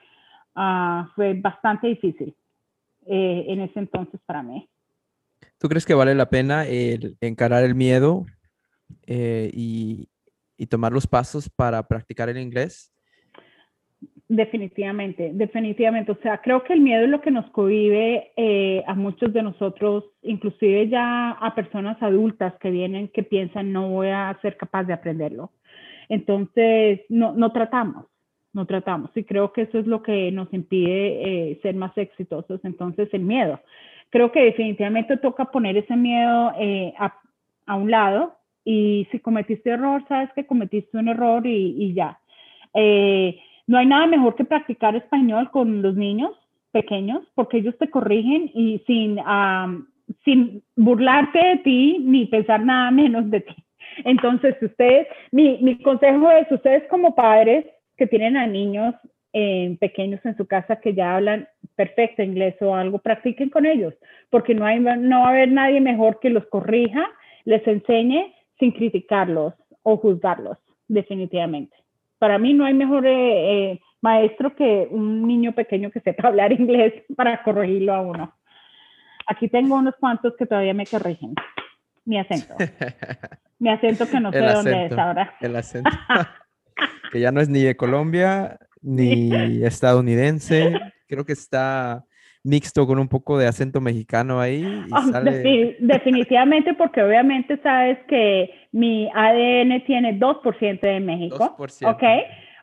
uh, fue bastante difícil eh, en ese entonces para mí. ¿Tú crees que vale la pena el encarar el miedo eh, y, y tomar los pasos para practicar el inglés? Definitivamente, definitivamente. O sea, creo que el miedo es lo que nos cohibe eh, a muchos de nosotros, inclusive ya a personas adultas que vienen que piensan no voy a ser capaz de aprenderlo. Entonces, no, no tratamos, no tratamos. Y creo que eso es lo que nos impide eh, ser más exitosos. Entonces, el miedo. Creo que definitivamente toca poner ese miedo eh, a, un lado y si cometiste error, sabes que cometiste un error y, ya. No hay nada mejor que practicar español con los niños pequeños porque ellos te corrigen y sin, sin burlarte de ti ni pensar nada menos de ti. Entonces, ustedes, mi, mi consejo es, ustedes como padres que tienen a niños eh, pequeños en su casa que ya hablan perfecto inglés o algo, practiquen con ellos, porque no, hay, no va a haber nadie mejor que los corrija, les enseñe sin criticarlos o juzgarlos, definitivamente. Para mí no hay mejor eh, eh, maestro que un niño pequeño que sepa *laughs* hablar inglés para corregirlo a uno. Aquí tengo unos cuantos que todavía me corrigen. Mi acento. *laughs* Mi acento que no sé dónde es ahora. El *laughs* acento. que ya no es ni de Colombia ni estadounidense. Creo que está mixto con un poco de acento mexicano ahí. Ah, *laughs* definitivamente, porque obviamente sabes que mi ADN tiene 2% de México. 2%. ¿Ok?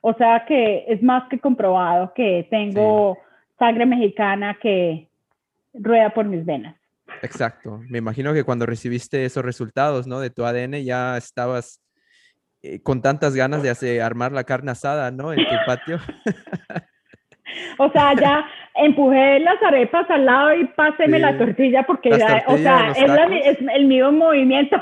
O sea que es más que comprobado que tengo sangre mexicana que rueda por mis venas. Exacto. Me imagino que cuando recibiste esos resultados, ¿no? De tu ADN ya estabas eh, con tantas ganas de hacer, armar la carne asada, ¿no? En tu patio. *laughs* O sea, ya empujé las arepas al lado y páseme la tortilla porque ya, o sea, es, el mismo movimiento.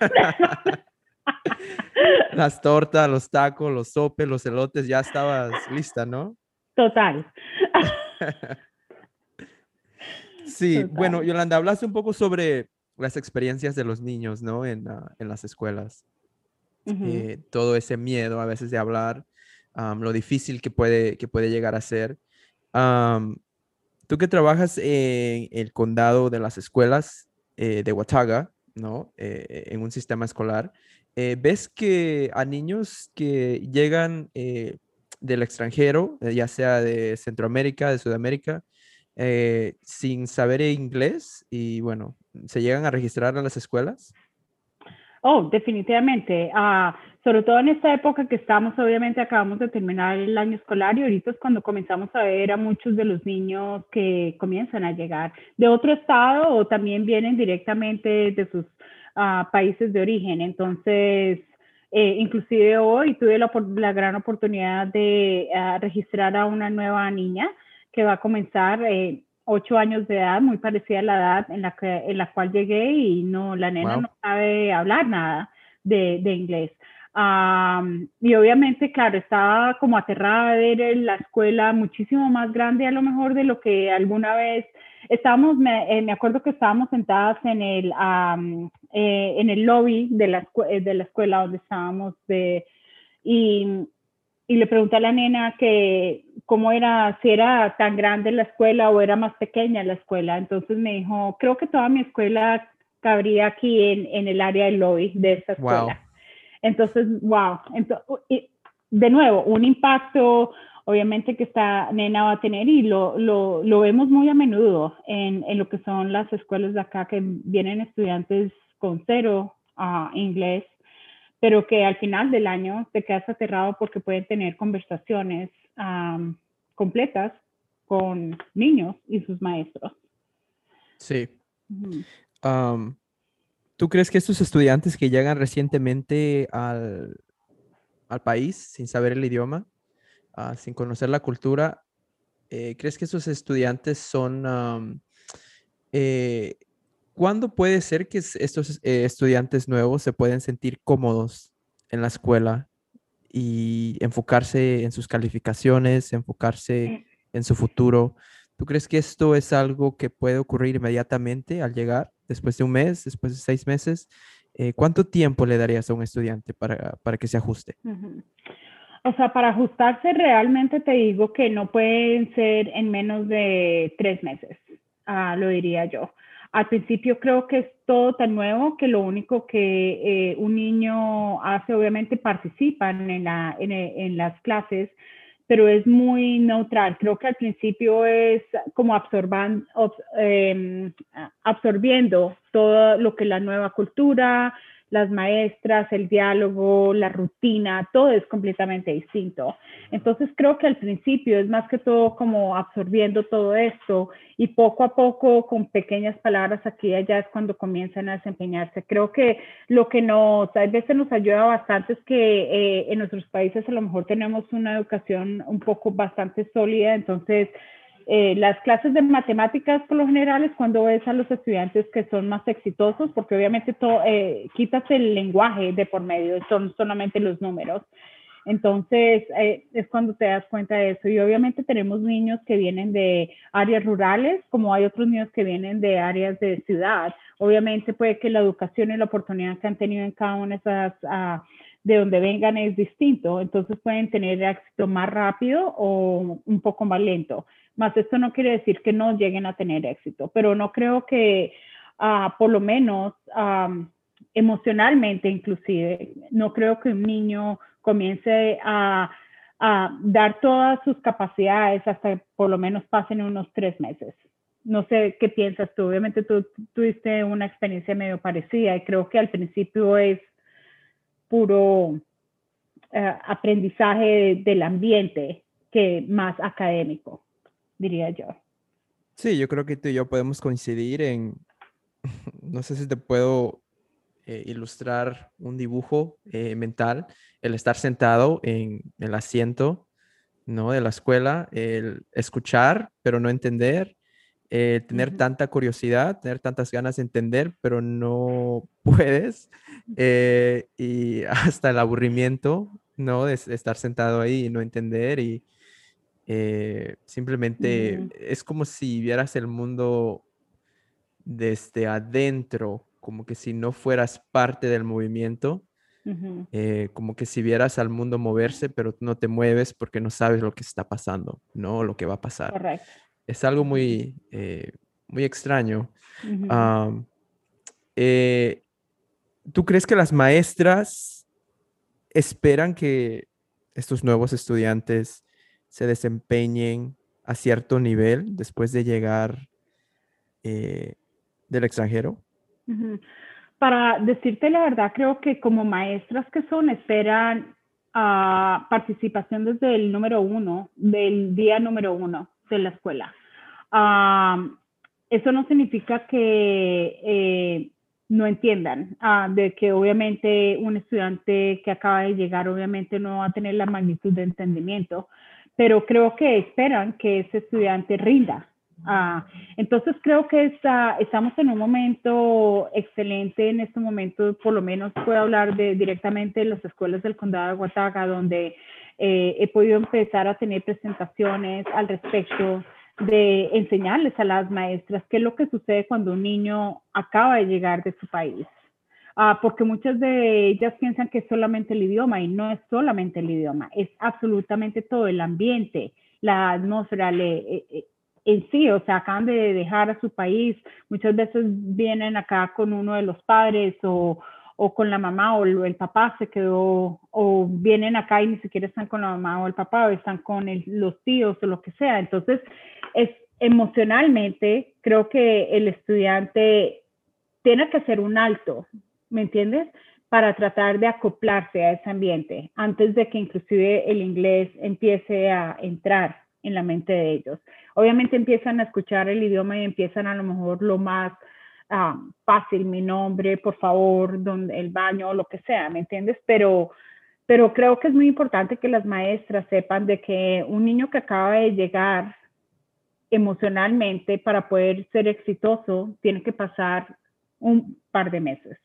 *laughs* las tortas, los tacos, los sopes, los elotes, ya estabas lista, ¿no? Total. *laughs* sí, bueno, Yolanda, hablaste un poco sobre las experiencias de los niños, ¿no? En, en las escuelas. Eh, todo ese miedo a veces de hablar, lo difícil que puede, que puede llegar a ser. tú que trabajas en el condado de las escuelas eh, de Watauga, ¿no? Eh, en un sistema escolar, ¿ves que a niños que llegan del extranjero, ya sea de Centroamérica, de Sudamérica, sin saber inglés y bueno, se llegan a registrar a las escuelas? Oh, definitivamente. Uh, sobre todo en esta época que estamos, obviamente acabamos de terminar el año escolar y ahorita es cuando comenzamos a ver a muchos de los niños que comienzan a llegar de otro estado o también vienen directamente de sus uh, países de origen. Entonces, eh, inclusive hoy tuve la, la gran oportunidad de uh, registrar a una nueva niña que va a comenzar. Eh, ocho años de edad, muy parecida a la edad en la, que, en la cual llegué y no, la nena no sabe hablar nada de, de inglés. Y obviamente, claro, estaba como aterrada de ver la escuela muchísimo más grande a lo mejor de lo que alguna vez estábamos, me, eh, me acuerdo que estábamos sentadas en el, eh, en el lobby de la, de la escuela donde estábamos de, y y le pregunté a la nena que cómo era, si era tan grande la escuela o era más pequeña la escuela. Entonces me dijo, creo que toda mi escuela cabría aquí en, en el área del lobby de esta escuela. Entonces, wow. Entonces, de nuevo, un impacto obviamente que esta nena va a tener y lo, lo, lo vemos muy a menudo en, en, lo que son las escuelas de acá que vienen estudiantes con cero uh, inglés pero que al final del año te quedas aterrado porque pueden tener conversaciones completas con niños y sus maestros. Sí. ¿Tú crees que estos estudiantes que llegan recientemente al, al país sin saber el idioma, ah, sin conocer la cultura, eh, crees que esos estudiantes son eh, ¿Cuándo puede ser que estos eh, estudiantes nuevos se pueden sentir cómodos en la escuela y enfocarse en sus calificaciones, enfocarse en su futuro? ¿Tú crees que esto es algo que puede ocurrir inmediatamente al llegar, después de un mes, después de seis meses? Eh, ¿Cuánto tiempo le darías a un estudiante para, para que se ajuste? O sea, para ajustarse realmente te digo que no pueden ser en menos de tres meses, ah, lo diría yo. Al principio creo que es todo tan nuevo que lo único que eh, un niño hace, obviamente participan en, la, en, las clases, pero es muy neutral. Creo que al principio es como absorban, em, absorbiendo todo lo que la nueva cultura, las maestras, el diálogo, la rutina, todo es completamente distinto. Entonces creo que al principio es más que todo como absorbiendo todo esto y poco a poco con pequeñas palabras aquí y allá es cuando comienzan a desempeñarse. Creo que lo que nos a veces nos ayuda bastante es que eh, en nuestros países a lo mejor tenemos una educación un poco bastante sólida, entonces eh, las clases de matemáticas por lo general es cuando ves a los estudiantes que son más exitosos, porque obviamente todo, eh, quitas el lenguaje de por medio, son solamente los números. Entonces, eh, es cuando te das cuenta de eso. Y obviamente tenemos niños que vienen de áreas rurales, como hay otros niños que vienen de áreas de ciudad. Obviamente puede que la educación y la oportunidad que han tenido en cada una de esas, uh, de donde vengan es distinto. Entonces pueden tener éxito más rápido o un poco más lento. Más esto no quiere decir que no lleguen a tener éxito, pero no creo que, uh, por lo menos, emocionalmente inclusive, no creo que un niño comience a, dar todas sus capacidades hasta que por lo menos pasen unos tres meses. No sé qué piensas tú. Obviamente tú, tuviste una experiencia medio parecida y creo que al principio es puro eh, aprendizaje del ambiente que más académico, diría yo. Sí, yo creo que tú y yo podemos coincidir en, *laughs* no sé si te puedo eh, ilustrar un dibujo eh, mental, el estar sentado en el asiento ¿no? de la escuela, el escuchar pero no entender, tener tanta curiosidad, tener tantas ganas de entender, pero no *laughs* puedes, eh, y hasta el aburrimiento, ¿no? De, estar sentado ahí y no entender y simplemente es como si vieras el mundo desde adentro como que si no fueras parte del movimiento, eh, como que si vieras al mundo moverse, pero no te mueves porque no sabes lo que está pasando, ¿no? Lo que va a pasar. Correcto. Es algo muy, eh, muy extraño. Eh, ¿Tú crees que las maestras esperan que estos nuevos estudiantes se desempeñen a cierto nivel después de llegar del extranjero? Para decirte la verdad, creo que como maestras que son, esperan a participación desde el número uno, del día número uno de la escuela. Eso no significa que eh, no entiendan ah, de que obviamente un estudiante que acaba de llegar obviamente no va a tener la magnitud de entendimiento, pero creo que esperan que ese estudiante rinda. Ah, entonces creo que está, estamos en un momento excelente en este momento, por lo menos puedo hablar de directamente de las escuelas del condado de Guataga, donde eh, he podido empezar a tener presentaciones al respecto de enseñarles a las maestras qué es lo que sucede cuando un niño acaba de llegar de su país. Ah, porque muchas de ellas piensan que es solamente el idioma y no es solamente el idioma, es absolutamente todo el ambiente, la atmósfera, le, eh, eh, en sí, o sea, acaban de dejar a su país, muchas veces vienen acá con uno de los padres o, o con la mamá o el, papá se quedó, o vienen acá y ni siquiera están con la mamá o el papá, o están con los tíos o lo que sea. Entonces, es emocionalmente, creo que el estudiante tiene que hacer un alto, ¿me entiendes? Para tratar de acoplarse a ese ambiente antes de que inclusive el inglés empiece a entrar en la mente de ellos. Obviamente empiezan a escuchar el idioma y empiezan a lo mejor lo más ah, fácil, mi nombre, por favor, donde, el baño, lo que sea, ¿me entiendes? Pero, pero creo que es muy importante que las maestras sepan de que un niño que acaba de llegar emocionalmente para poder ser exitoso tiene que pasar un par de meses.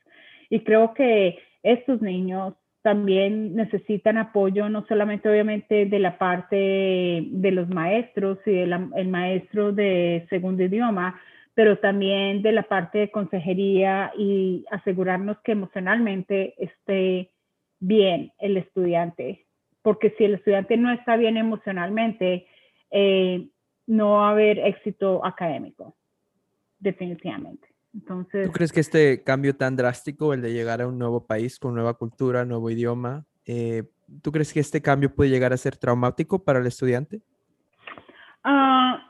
Y creo que estos niños también necesitan apoyo, no solamente obviamente de la parte de los maestros y del maestro de segundo idioma, pero también de la parte de consejería y asegurarnos que emocionalmente esté bien el estudiante, porque si el estudiante no está bien emocionalmente, eh, no va a haber éxito académico, definitivamente. ¿Tú crees que este cambio tan drástico, el de llegar a un nuevo país con nueva cultura, nuevo idioma, eh, ¿tú crees que este cambio puede llegar a ser traumático para el estudiante? Ah,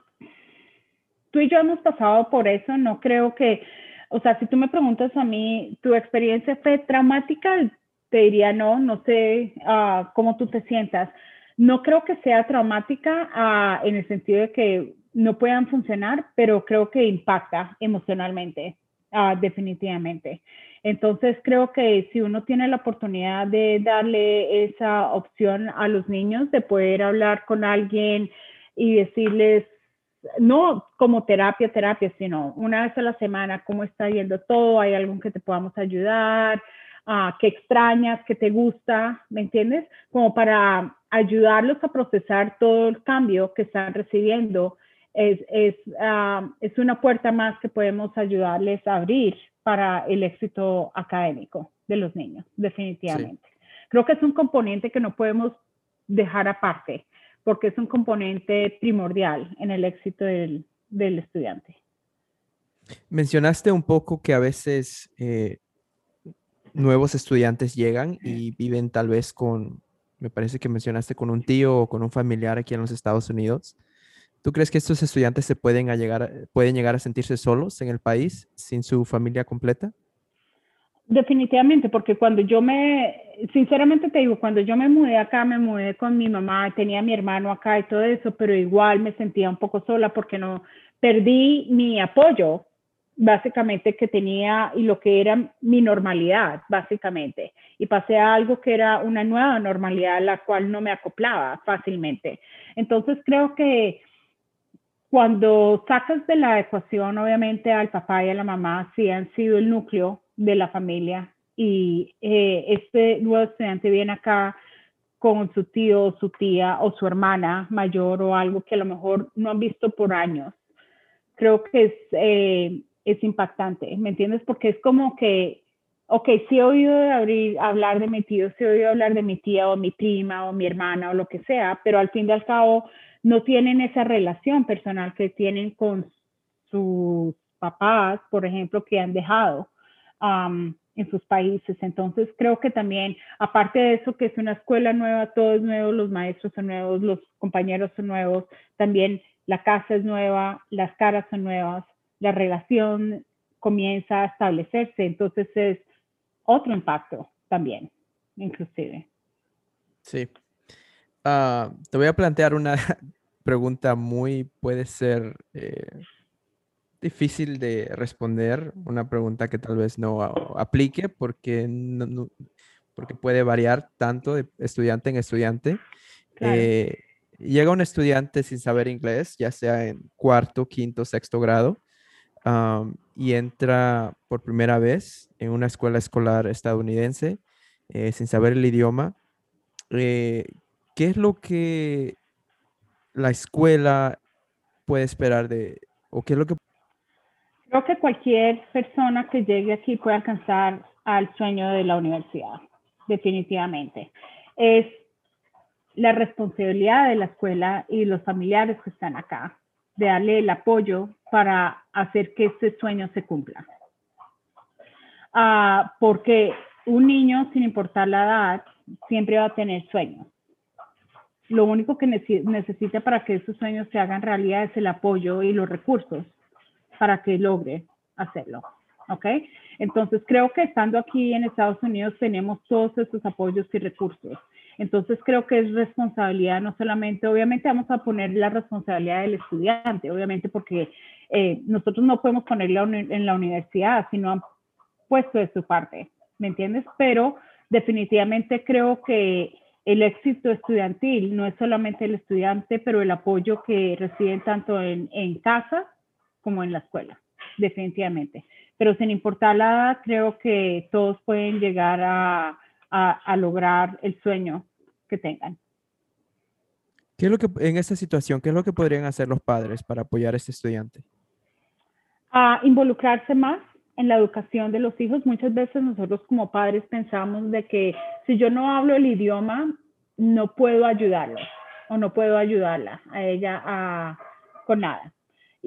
tú y yo hemos pasado por eso, no creo que, o sea, si tú me preguntas a mí, ¿tu experiencia fue traumática? Te diría no, no sé uh, cómo tú te sientas. No creo que sea traumática ah, en el sentido de que no puedan funcionar, pero creo que impacta emocionalmente, ah, definitivamente. Entonces creo que si uno tiene la oportunidad de darle esa opción a los niños, de poder hablar con alguien y decirles, no como terapia, terapia, sino una vez a la semana, cómo está yendo todo, hay algo que te podamos ayudar, uh, qué extrañas, qué te gusta, ¿me entiendes? Como para ayudarlos a procesar todo el cambio que están recibiendo. Es, es, uh, es una puerta más que podemos ayudarles a abrir para el éxito académico de los niños, definitivamente. Creo que es un componente que no podemos dejar aparte, porque es un componente primordial en el éxito del, del estudiante. Mencionaste un poco que a veces eh, nuevos estudiantes llegan y viven tal vez con, me parece que mencionaste con un tío o con un familiar aquí en los Estados Unidos. ¿Tú crees que estos estudiantes se pueden, llegar, pueden llegar a sentirse solos en el país sin su familia completa? Definitivamente, porque cuando yo me, sinceramente te digo, cuando yo me mudé acá, me mudé con mi mamá, tenía a mi hermano acá y todo eso, pero igual me sentía un poco sola porque no perdí mi apoyo básicamente que tenía y lo que era mi normalidad, básicamente. Y pasé a algo que era una nueva normalidad, la cual no me acoplaba fácilmente. Entonces creo que cuando sacas de la ecuación, obviamente al papá y a la mamá, sí han sido el núcleo de la familia y eh, este nuevo estudiante viene acá con su tío su tía o su hermana mayor o algo que a lo mejor no han visto por años. Creo que es, eh, es impactante, ¿me entiendes? Porque es como que, ok, sí he oído abrir, hablar de mi tío, sí he oído hablar de mi tía o mi prima o mi hermana o lo que sea, pero al fin y al cabo no tienen esa relación personal que tienen con sus papás, por ejemplo, que han dejado en sus países. Entonces, creo que también, aparte de eso, que es una escuela nueva, todo es nuevo, los maestros son nuevos, los compañeros son nuevos, también la casa es nueva, las caras son nuevas la relación comienza a establecerse. Entonces es otro impacto también, inclusive. Sí. Ah, te voy a plantear una *laughs* pregunta muy, puede ser eh, difícil de responder, una pregunta que tal vez no aplique porque, porque puede variar tanto de estudiante en estudiante. Eh, llega un estudiante sin saber inglés, ya sea en cuarto, quinto, sexto grado, y entra por primera vez en una escuela escolar estadounidense eh, sin saber el idioma. Eh, ¿Qué es lo que la escuela puede esperar de, o qué es lo que... Creo que cualquier persona que llegue aquí puede alcanzar al sueño de la universidad, definitivamente. Es la responsabilidad de la escuela y los familiares que están acá de darle el apoyo para hacer que ese sueño se cumpla. Ah, porque un niño, sin importar la edad, siempre va a tener sueños. Lo único que necesita para que esos sueños se hagan realidad es el apoyo y los recursos para que logre hacerlo. ¿Ok? Entonces, creo que estando aquí en Estados Unidos tenemos todos esos apoyos y recursos. Entonces creo que es responsabilidad, no solamente, obviamente vamos a poner la responsabilidad del estudiante, obviamente porque eh, nosotros no podemos ponerla en la universidad, sino han puesto de su parte, ¿me entiendes? Pero definitivamente creo que el éxito estudiantil no es solamente el estudiante, pero el apoyo que reciben tanto en, en casa como en la escuela, definitivamente. Pero sin importar la edad, creo que todos pueden llegar a, a, lograr el sueño que tengan. ¿Qué es lo que en esta situación, qué es lo que podrían hacer los padres para apoyar a este estudiante? A involucrarse más en la educación de los hijos. Muchas veces nosotros como padres pensamos de que si yo no hablo el idioma, no puedo ayudarlo o no puedo ayudarla a ella a, con nada.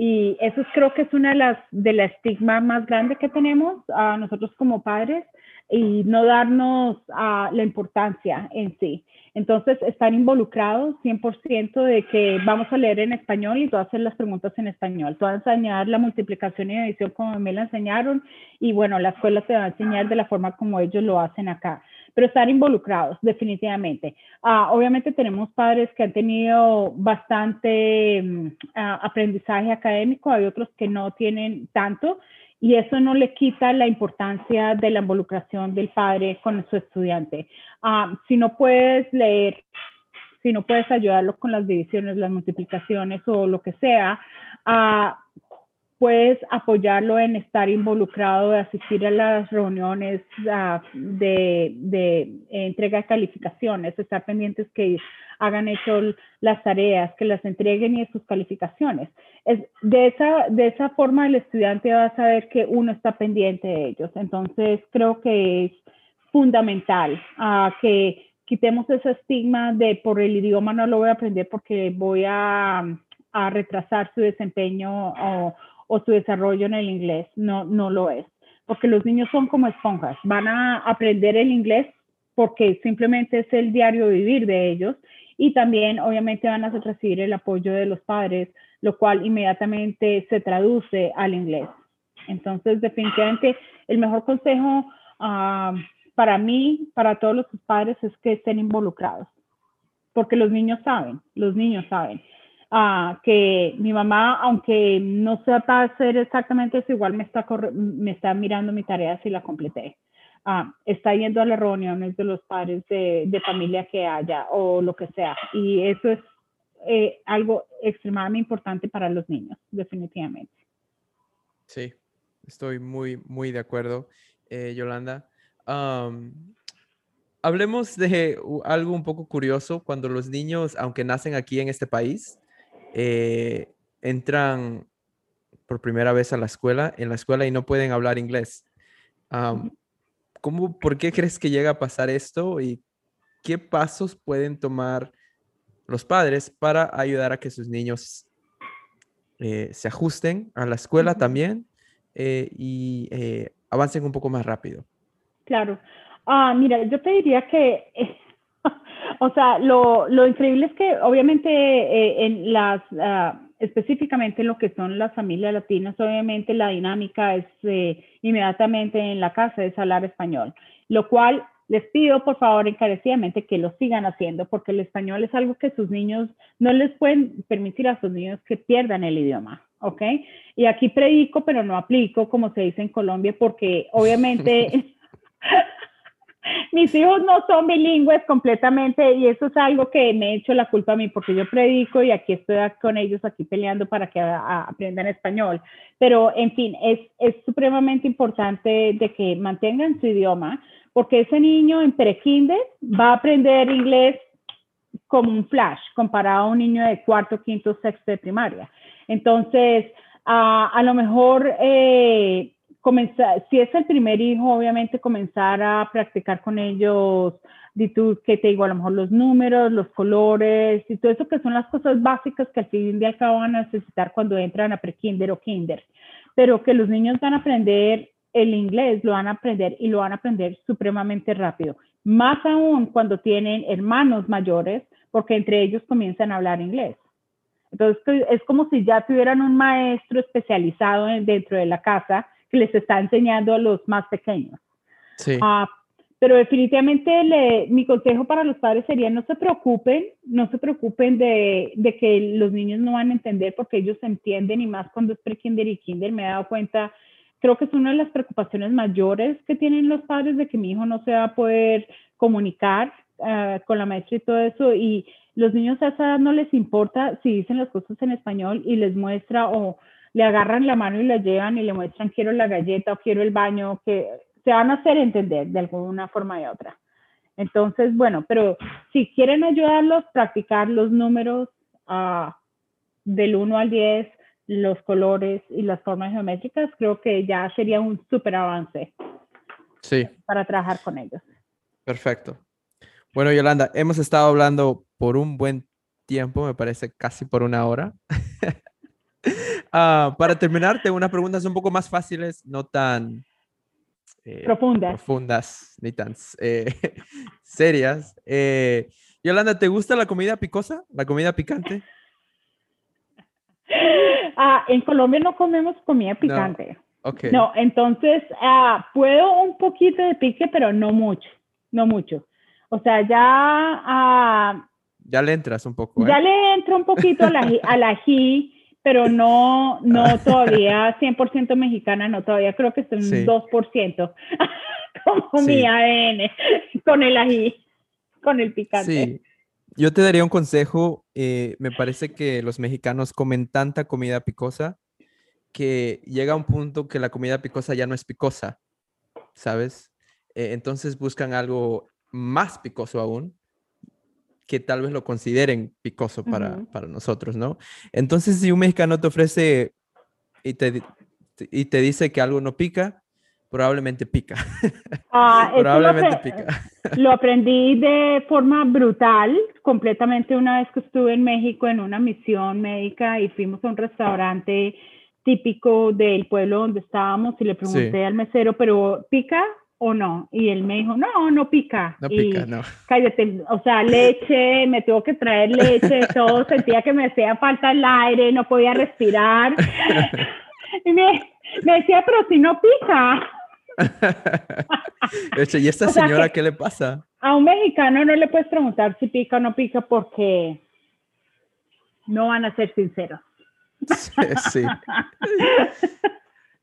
Y eso creo que es una de las de la estigma más grande que tenemos a nosotros como padres y no darnos a la importancia en sí. Entonces, estar involucrados 100% de que vamos a leer en español y tú hacer las preguntas en español. Tú vas a enseñar la multiplicación y edición como me la enseñaron y bueno, la escuela te va a enseñar de la forma como ellos lo hacen acá. Pero estar involucrados, definitivamente. Ah, obviamente tenemos padres que han tenido bastante ah, aprendizaje académico, hay otros que no tienen tanto y eso no le quita la importancia de la involucración del padre con su estudiante. Ah, si no puedes leer, si no puedes ayudarlo con las divisiones, las multiplicaciones o lo que sea, uh, puedes apoyarlo en estar involucrado, de asistir a las reuniones ah, de, entrega de calificaciones, estar pendientes que hagan hecho las tareas, que las entreguen y sus calificaciones. Es, de, esa, de esa forma el estudiante va a saber que uno está pendiente de ellos. Entonces creo que es fundamental uh, que quitemos ese estigma de por el idioma no lo voy a aprender porque voy a, a retrasar su desempeño o, o su desarrollo en el inglés. No, no lo es, porque los niños son como esponjas, van a aprender el inglés porque simplemente es el diario vivir de ellos y también obviamente van a recibir el apoyo de los padres, lo cual inmediatamente se traduce al inglés. Entonces, definitivamente, el mejor consejo uh, para mí, para todos los padres, es que estén involucrados, porque los niños saben, los niños saben. Uh, que mi mamá, aunque no sepa hacer exactamente eso, igual me está, me está mirando mi tarea si la completé. Uh, está yendo a las reuniones de los padres de, de, familia que haya o lo que sea. Y eso es eh, algo extremadamente importante para los niños, definitivamente. Sí, estoy muy, muy de acuerdo, eh, Yolanda hablemos de algo un poco curioso cuando los niños, aunque nacen aquí en este país, eh, entran por primera vez a la escuela, en la escuela y no pueden hablar inglés. ¿cómo, ¿Por qué crees que llega a pasar esto y qué pasos pueden tomar los padres para ayudar a que sus niños eh, se ajusten a la escuela también eh, y avancen un poco más rápido? Claro. Ah, mira, yo te diría que, o sea, lo, lo, increíble es que obviamente eh, en las, ah, específicamente en lo que son las familias latinas, obviamente la dinámica es eh, inmediatamente en la casa es hablar español, lo cual les pido por favor encarecidamente que lo sigan haciendo porque el español es algo que sus niños no les pueden permitir a sus niños que pierdan el idioma. ¿ok? Y aquí predico, pero no aplico, como se dice en Colombia, porque obviamente *laughs* Mis hijos no son bilingües completamente y eso es algo que me he hecho la culpa a mí porque yo predico y aquí estoy con ellos aquí peleando para que aprendan español. Pero en fin, es, es supremamente importante de que mantengan su idioma porque ese niño en prekinder va a aprender inglés como un flash comparado a un niño de cuarto, quinto, sexto de primaria. Entonces, a lo mejor eh, comenzar, si es el primer hijo, obviamente comenzar a practicar con ellos, que te digo, a lo mejor los números, los colores y todo eso que son las cosas básicas que al fin y al cabo van a necesitar cuando entran a pre-kinder o kinder. Pero que los niños van a aprender el inglés, lo van a aprender y lo van a aprender supremamente rápido. Más aún cuando tienen hermanos mayores, porque entre ellos comienzan a hablar inglés. Entonces, es como si ya tuvieran un maestro especializado dentro de la casa que les está enseñando a los más pequeños. Sí. Ah, pero definitivamente le, mi consejo para los padres sería no se preocupen, no se preocupen de, de, que los niños no van a entender porque ellos entienden y más cuando es pre-kinder y kinder me he dado cuenta, creo que es una de las preocupaciones mayores que tienen los padres de que mi hijo no se va a poder comunicar uh, con la maestra y todo eso y los niños a esa edad no les importa si dicen las cosas en español y les muestra o le agarran la mano y la llevan y le muestran quiero la galleta o quiero el baño, que se van a hacer entender de alguna forma u otra. Entonces, bueno, pero si quieren ayudarlos, practicar los números uh, del 1 al 10, los colores y las formas geométricas, creo que ya sería un súper avance sí. para trabajar con ellos. Perfecto. Bueno, Yolanda, hemos estado hablando por un buen tiempo, me parece casi por una hora. *laughs* Ah, para terminar, tengo unas preguntas un poco más fáciles, no tan eh, profundas. profundas, ni tan eh, *laughs* serias. Eh, Yolanda, ¿te gusta la comida picosa? ¿La comida picante? *laughs* Ah, en Colombia no comemos comida picante. No, no entonces ah, puedo un poquito de pique, pero no mucho, no mucho. O sea, ya... Ah, ya le entras un poco. Ya le entro un poquito al ají, al *laughs* ají pero no, no todavía 100% mexicana, no, todavía creo que es un 2%, *laughs* como mi ADN, con el ají, con el picante. Sí, yo te daría un consejo, eh, me parece que los mexicanos comen tanta comida picosa que llega a un punto que la comida picosa ya no es picosa, ¿sabes? Eh, entonces buscan algo más picoso aún, que tal vez lo consideren picoso para, para nosotros, ¿no? Entonces, si un mexicano te ofrece y te, y te dice que algo no pica, probablemente pica. *laughs* Ah, probablemente lo pica. *laughs* Lo aprendí de forma brutal, completamente una vez que estuve en México en una misión médica y fuimos a un restaurante típico del pueblo donde estábamos y le pregunté al mesero, pero ¿pica o no? Y él me dijo, no, no pica. No pica, no. Cállate, o sea, leche, me tuvo que traer leche, *laughs* todo, sentía que me hacía falta el aire, no podía respirar. *laughs* y me, me decía, pero si no pica. *laughs* ¿y esta señora qué le pasa? A un mexicano no le puedes preguntar si pica o no pica porque no van a ser sinceros. Sí.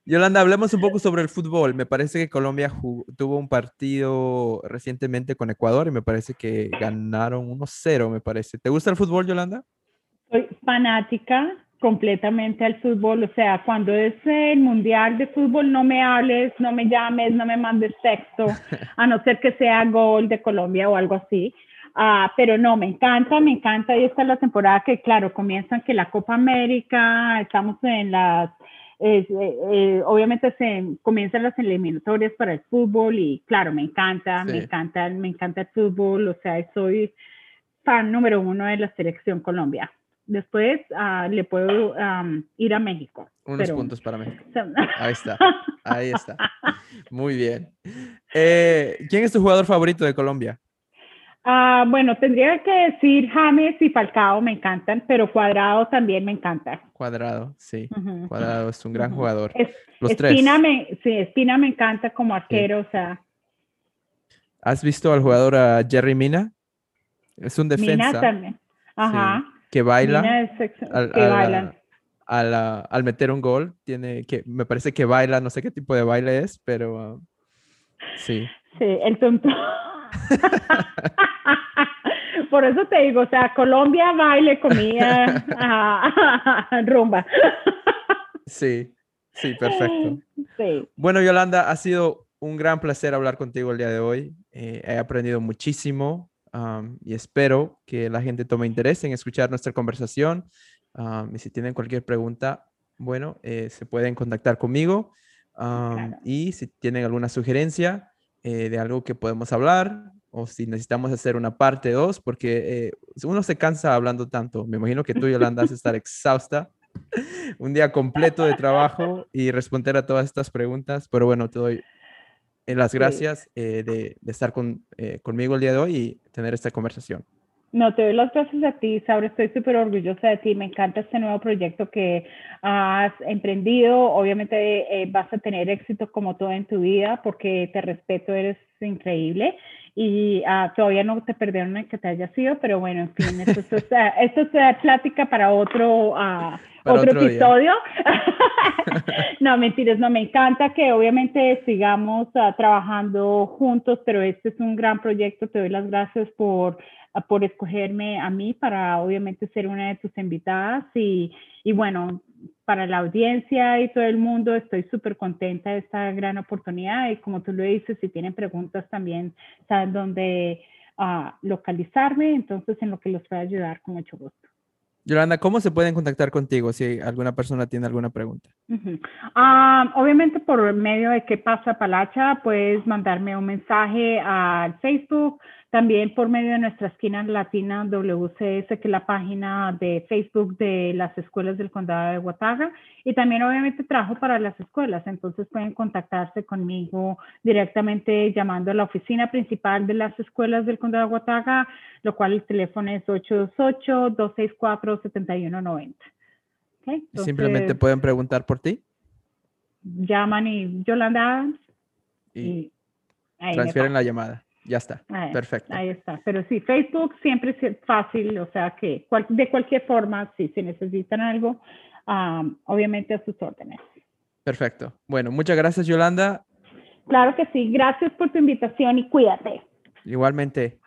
Yolanda, hablemos un poco sobre el fútbol. Me parece que Colombia tuvo un partido recientemente con Ecuador y me parece que ganaron 1-0, me parece. ¿Te gusta el fútbol, Yolanda? Soy fanática completamente al fútbol, o sea, cuando es el mundial de fútbol, no me hables, no me llames, no me mandes texto, *laughs* a no ser que sea gol de Colombia o algo así. Uh, pero no, me encanta, me encanta. Y esta es la temporada que, claro, comienzan que la Copa América, estamos en las, eh, eh, obviamente se comienzan las eliminatorias para el fútbol y, claro, me encanta, me encanta, me encanta el fútbol. O sea, soy fan número uno de la selección Colombia. Después uh, le puedo um, ir a México. Unos puntos para México. *laughs* Ahí está, *laughs* ahí está. Muy bien. Eh, ¿Quién es tu jugador favorito de Colombia? Uh, bueno, tendría que decir James y Falcao me encantan, pero Cuadrado también me encanta. Cuadrado, sí. Cuadrado es un gran jugador. Los Espina tres. Me, sí, Espina me encanta como arquero, o sea. ¿Has visto al jugador a Jerry Mina? Es un defensa. Mina también. Ajá que baila, al, al, meter un gol, tiene que, me parece que baila, no sé qué tipo de baile es, pero sí. Sí, el tonto. *laughs* Por eso te digo, o sea, Colombia, baile, comida, *laughs* *laughs* rumba. sí, sí, perfecto. Sí. Bueno, Yolanda, ha sido un gran placer hablar contigo el día de hoy. Eh, he aprendido muchísimo y espero que la gente tome interés en escuchar nuestra conversación. y si tienen cualquier pregunta, bueno, eh, se pueden contactar conmigo. Y si tienen alguna sugerencia eh, de algo que podemos hablar o si necesitamos hacer una parte 2, porque eh, uno se cansa hablando tanto. Me imagino que tú, Yolanda, vas a estar exhausta. *laughs* Un día completo de trabajo y responder a todas estas preguntas, pero bueno, te doy eh, las gracias eh, de, estar con, conmigo el día de hoy y tener esta conversación. No, te doy las gracias a ti, Sabre. Estoy súper orgullosa de ti. Me encanta este nuevo proyecto que has emprendido. Obviamente vas a tener éxito como todo en tu vida porque te respeto, eres increíble. Y uh, todavía no te perdieron que te haya sido, pero bueno, en fin, esto, es, esto es plática para otro... Otro, episodio. *laughs* *laughs* no, mentiras, no, me encanta que obviamente sigamos uh, trabajando juntos, pero este es un gran proyecto. Te doy las gracias por, uh, por escogerme a mí para obviamente ser una de tus invitadas y, y bueno, para la audiencia y todo el mundo, estoy súper contenta de esta gran oportunidad y como tú lo dices, si tienen preguntas también saben dónde uh, localizarme, entonces en lo que los pueda ayudar con mucho gusto. Yolanda, ¿cómo se pueden contactar contigo si alguna persona tiene alguna pregunta? Ah, obviamente por medio de qué pasa Palacha, puedes mandarme un mensaje al Facebook, también por medio de nuestra esquina latina WCS, que es la página de Facebook de las escuelas del condado de Guataga. Y también obviamente trabajo para las escuelas, entonces pueden contactarse conmigo directamente llamando a la oficina principal de las escuelas del condado de Guataga, lo cual el teléfono es 828-264-7190. Simplemente pueden preguntar por ti. Llaman y Yolanda y, transfieren la llamada. Ya está. Perfecto. Ahí está. Pero sí, Facebook siempre es fácil, o sea que de cualquier forma, si se necesitan algo, obviamente a sus órdenes. Perfecto. Bueno, muchas gracias, Yolanda. Claro que sí. Gracias por tu invitación y cuídate. Igualmente.